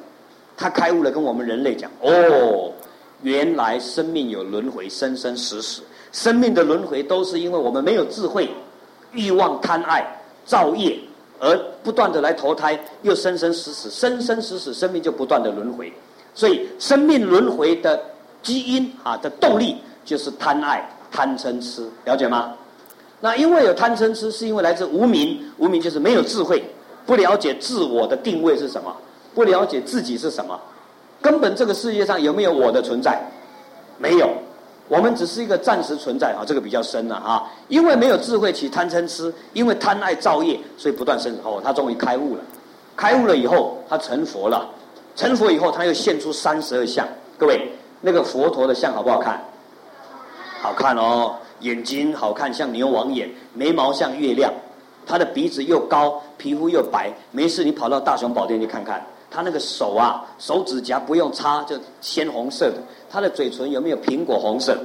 他开悟了，跟我们人类讲：哦，原来生命有轮回，生生死死。生命的轮回都是因为我们没有智慧、欲望、贪爱、造业，而不断的来投胎，又生生死死，生生死死，生命就不断的轮回。所以，生命轮回的。基因啊的动力就是贪爱、贪嗔痴，了解吗？那因为有贪嗔痴，是因为来自无明，无明就是没有智慧，不了解自我的定位是什么，不了解自己是什么，根本这个世界上有没有我的存在？没有，我们只是一个暂时存在啊，这个比较深了啊。因为没有智慧起贪嗔痴，因为贪爱造业，所以不断生哦，他终于开悟了。开悟了以后，他成佛了。成佛以后，他又现出三十二相，各位。那个佛陀的像好不好看？好看哦，眼睛好看，像牛王眼；眉毛像月亮，他的鼻子又高，皮肤又白。没事，你跑到大雄宝殿去看看，他那个手啊，手指甲不用擦就鲜红色的。他的嘴唇有没有苹果红色？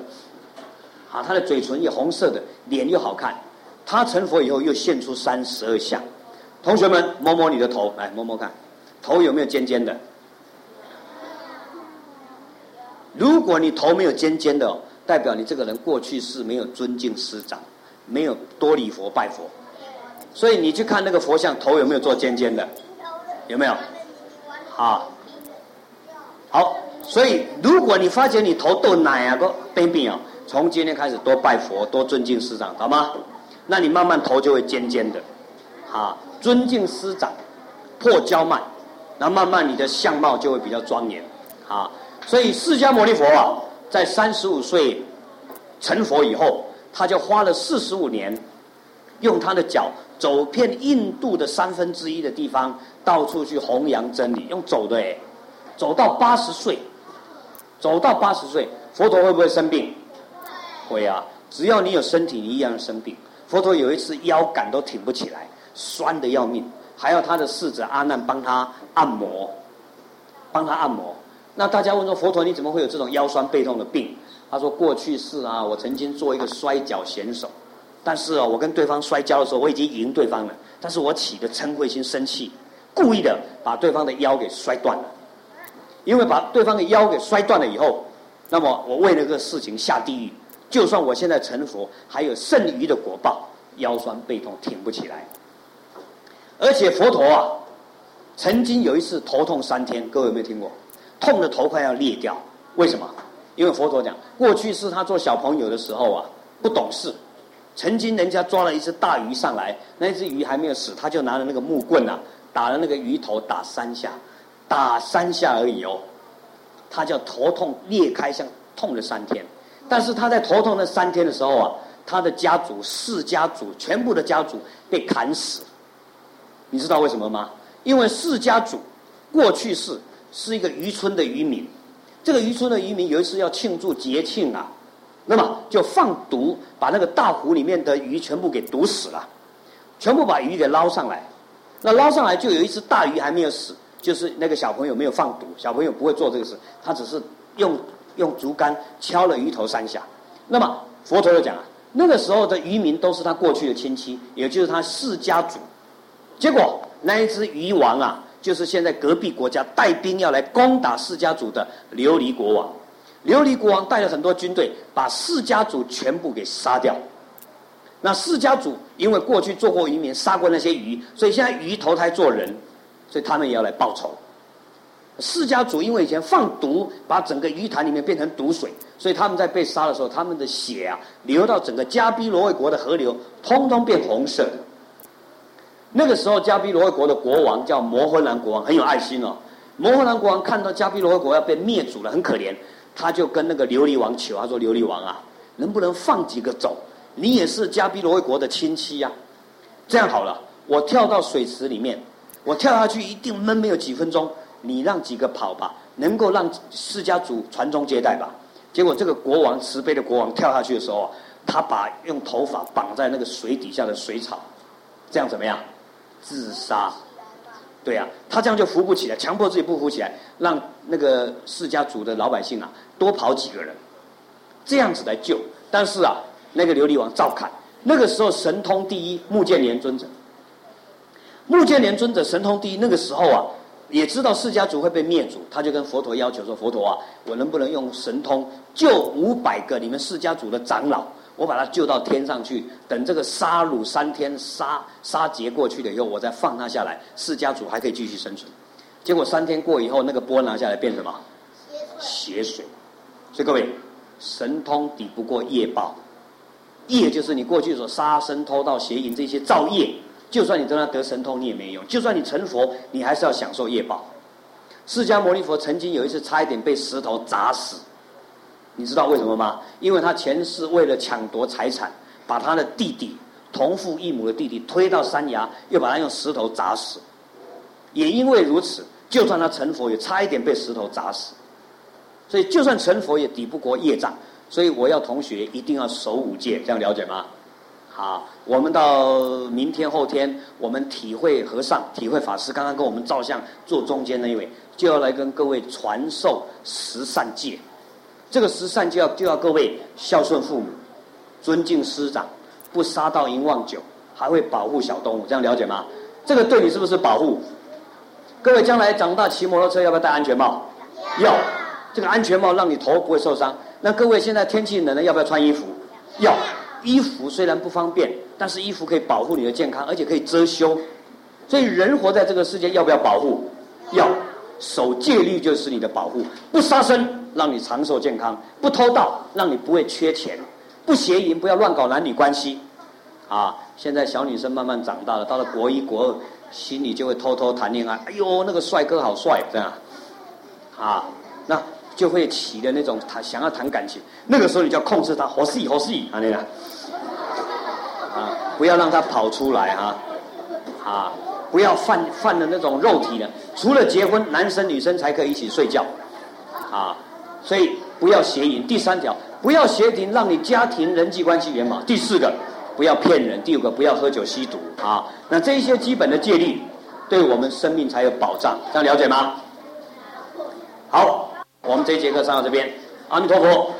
啊，他的嘴唇也红色的，脸又好看。他成佛以后又现出三十二相。同学们，摸摸你的头，来摸摸看，头有没有尖尖的？如果你头没有尖尖的，代表你这个人过去是没有尊敬师长，没有多礼佛拜佛，所以你去看那个佛像，头有没有做尖尖的？有没有？好，好，所以如果你发觉你头都奶啊个病病哦，从今天开始多拜佛，多尊敬师长，好吗？那你慢慢头就会尖尖的，啊，尊敬师长，破骄慢，那慢慢你的相貌就会比较庄严，啊。所以释迦牟尼佛啊，在三十五岁成佛以后，他就花了四十五年，用他的脚走遍印度的三分之一的地方，到处去弘扬真理，用走的，走到八十岁，走到八十岁，佛陀会不会生病？会啊，只要你有身体，你一样生病。佛陀有一次腰杆都挺不起来，酸的要命，还要他的侍者阿难帮他按摩，帮他按摩。那大家问说，佛陀你怎么会有这种腰酸背痛的病？他说，过去是啊，我曾经做一个摔跤选手，但是啊，我跟对方摔跤的时候，我已经赢对方了，但是我起的嗔恚心生气，故意的把对方的腰给摔断了。因为把对方的腰给摔断了以后，那么我为了个事情下地狱，就算我现在成佛，还有剩余的果报，腰酸背痛挺不起来。而且佛陀啊，曾经有一次头痛三天，各位有没有听过？痛的头快要裂掉，为什么？因为佛陀讲，过去是他做小朋友的时候啊，不懂事，曾经人家抓了一只大鱼上来，那只鱼还没有死，他就拿着那个木棍啊，打了那个鱼头打三下，打三下而已哦，他叫头痛裂开，像痛了三天。但是他在头痛那三天的时候啊，他的家族四家族全部的家族被砍死，你知道为什么吗？因为四家族过去是。是一个渔村的渔民，这个渔村的渔民有一次要庆祝节庆啊，那么就放毒，把那个大湖里面的鱼全部给毒死了，全部把鱼给捞上来，那捞上来就有一只大鱼还没有死，就是那个小朋友没有放毒，小朋友不会做这个事，他只是用用竹竿敲了鱼头三下，那么佛陀就讲啊，那个时候的渔民都是他过去的亲戚，也就是他释家族，结果那一只鱼王啊。就是现在隔壁国家带兵要来攻打释迦族的琉璃国王，琉璃国王带了很多军队，把释迦族全部给杀掉，那释迦族因为过去做过渔民，杀过那些鱼，所以现在鱼投胎做人，所以他们也要来报仇。释迦族因为以前放毒，把整个鱼潭里面变成毒水，所以他们在被杀的时候，他们的血啊流到整个迦毗罗卫国的河流，通通变红色。那个时候，迦毗罗卫国的国王叫摩诃兰国王，很有爱心哦。摩诃兰国王看到迦毗罗卫国要被灭族了，很可怜，他就跟那个琉璃王求，他说：“琉璃王啊，能不能放几个走？你也是迦毗罗卫国的亲戚呀、啊。这样好了，我跳到水池里面，我跳下去一定闷没有几分钟。”你让几个跑吧，能够让释迦族传宗接代吧。结果这个国王慈悲的国王跳下去的时候，他把用头发绑在那个水底下的水草，这样怎么样？自杀。对啊，他这样就扶不起来，强迫自己不扶起来，让那个释迦族的老百姓啊多跑几个人，这样子来救。但是啊，那个琉璃王照看。那个时候神通第一，目犍连尊者。目犍连尊者神通第一，那个时候啊。也知道释迦族会被灭族，他就跟佛陀要求说：“佛陀啊，我能不能用神通救五百个你们释迦族的长老？我把他救到天上去，等这个杀戮三天杀杀劫过去了以后，我再放他下来，释迦族还可以继续生存。”结果三天过以后，那个钵拿下来变什么？血水。所以各位，神通抵不过业报，业就是你过去所杀生、偷盗、邪淫这些造业。就算你真的得神通，你也没用；就算你成佛，你还是要享受业报。释迦牟尼佛曾经有一次差一点被石头砸死，你知道为什么吗？因为他前世为了抢夺财产，把他的弟弟同父异母的弟弟推到山崖，又把他用石头砸死。也因为如此，就算他成佛，也差一点被石头砸死。所以，就算成佛，也抵不过业障。所以，我要同学一定要守五戒，这样了解吗？好，我们到明天后天，我们体会和尚、体会法师刚刚跟我们照相坐中间那一位，就要来跟各位传授十善戒。这个十善就要就要各位孝顺父母、尊敬师长、不杀盗淫妄酒，还会保护小动物，这样了解吗？这个对你是不是保护？各位将来长大骑摩托车要不要戴安全帽？要。这个安全帽让你头不会受伤。那各位现在天气冷了，要不要穿衣服？要。衣服虽然不方便，但是衣服可以保护你的健康，而且可以遮羞。所以人活在这个世界，要不要保护？要。守戒律就是你的保护。不杀生，让你长寿健康；不偷盗，让你不会缺钱；不邪淫，不要乱搞男女关系。啊，现在小女生慢慢长大了，到了国一、国二，心里就会偷偷谈恋爱。哎呦，那个帅哥好帅，这样。啊，那。就会起的那种谈想要谈感情，那个时候你就要控制他，好戏好戏啊那个，啊，不要让他跑出来哈，啊，不要犯犯了那种肉体的，除了结婚，男生女生才可以一起睡觉，啊，所以不要邪淫。第三条，不要邪淫，让你家庭人际关系圆满。第四个，不要骗人。第五个，不要喝酒吸毒啊。那这些基本的戒律，对我们生命才有保障，这样了解吗？好。我们这一节课上到这边，阿弥陀佛。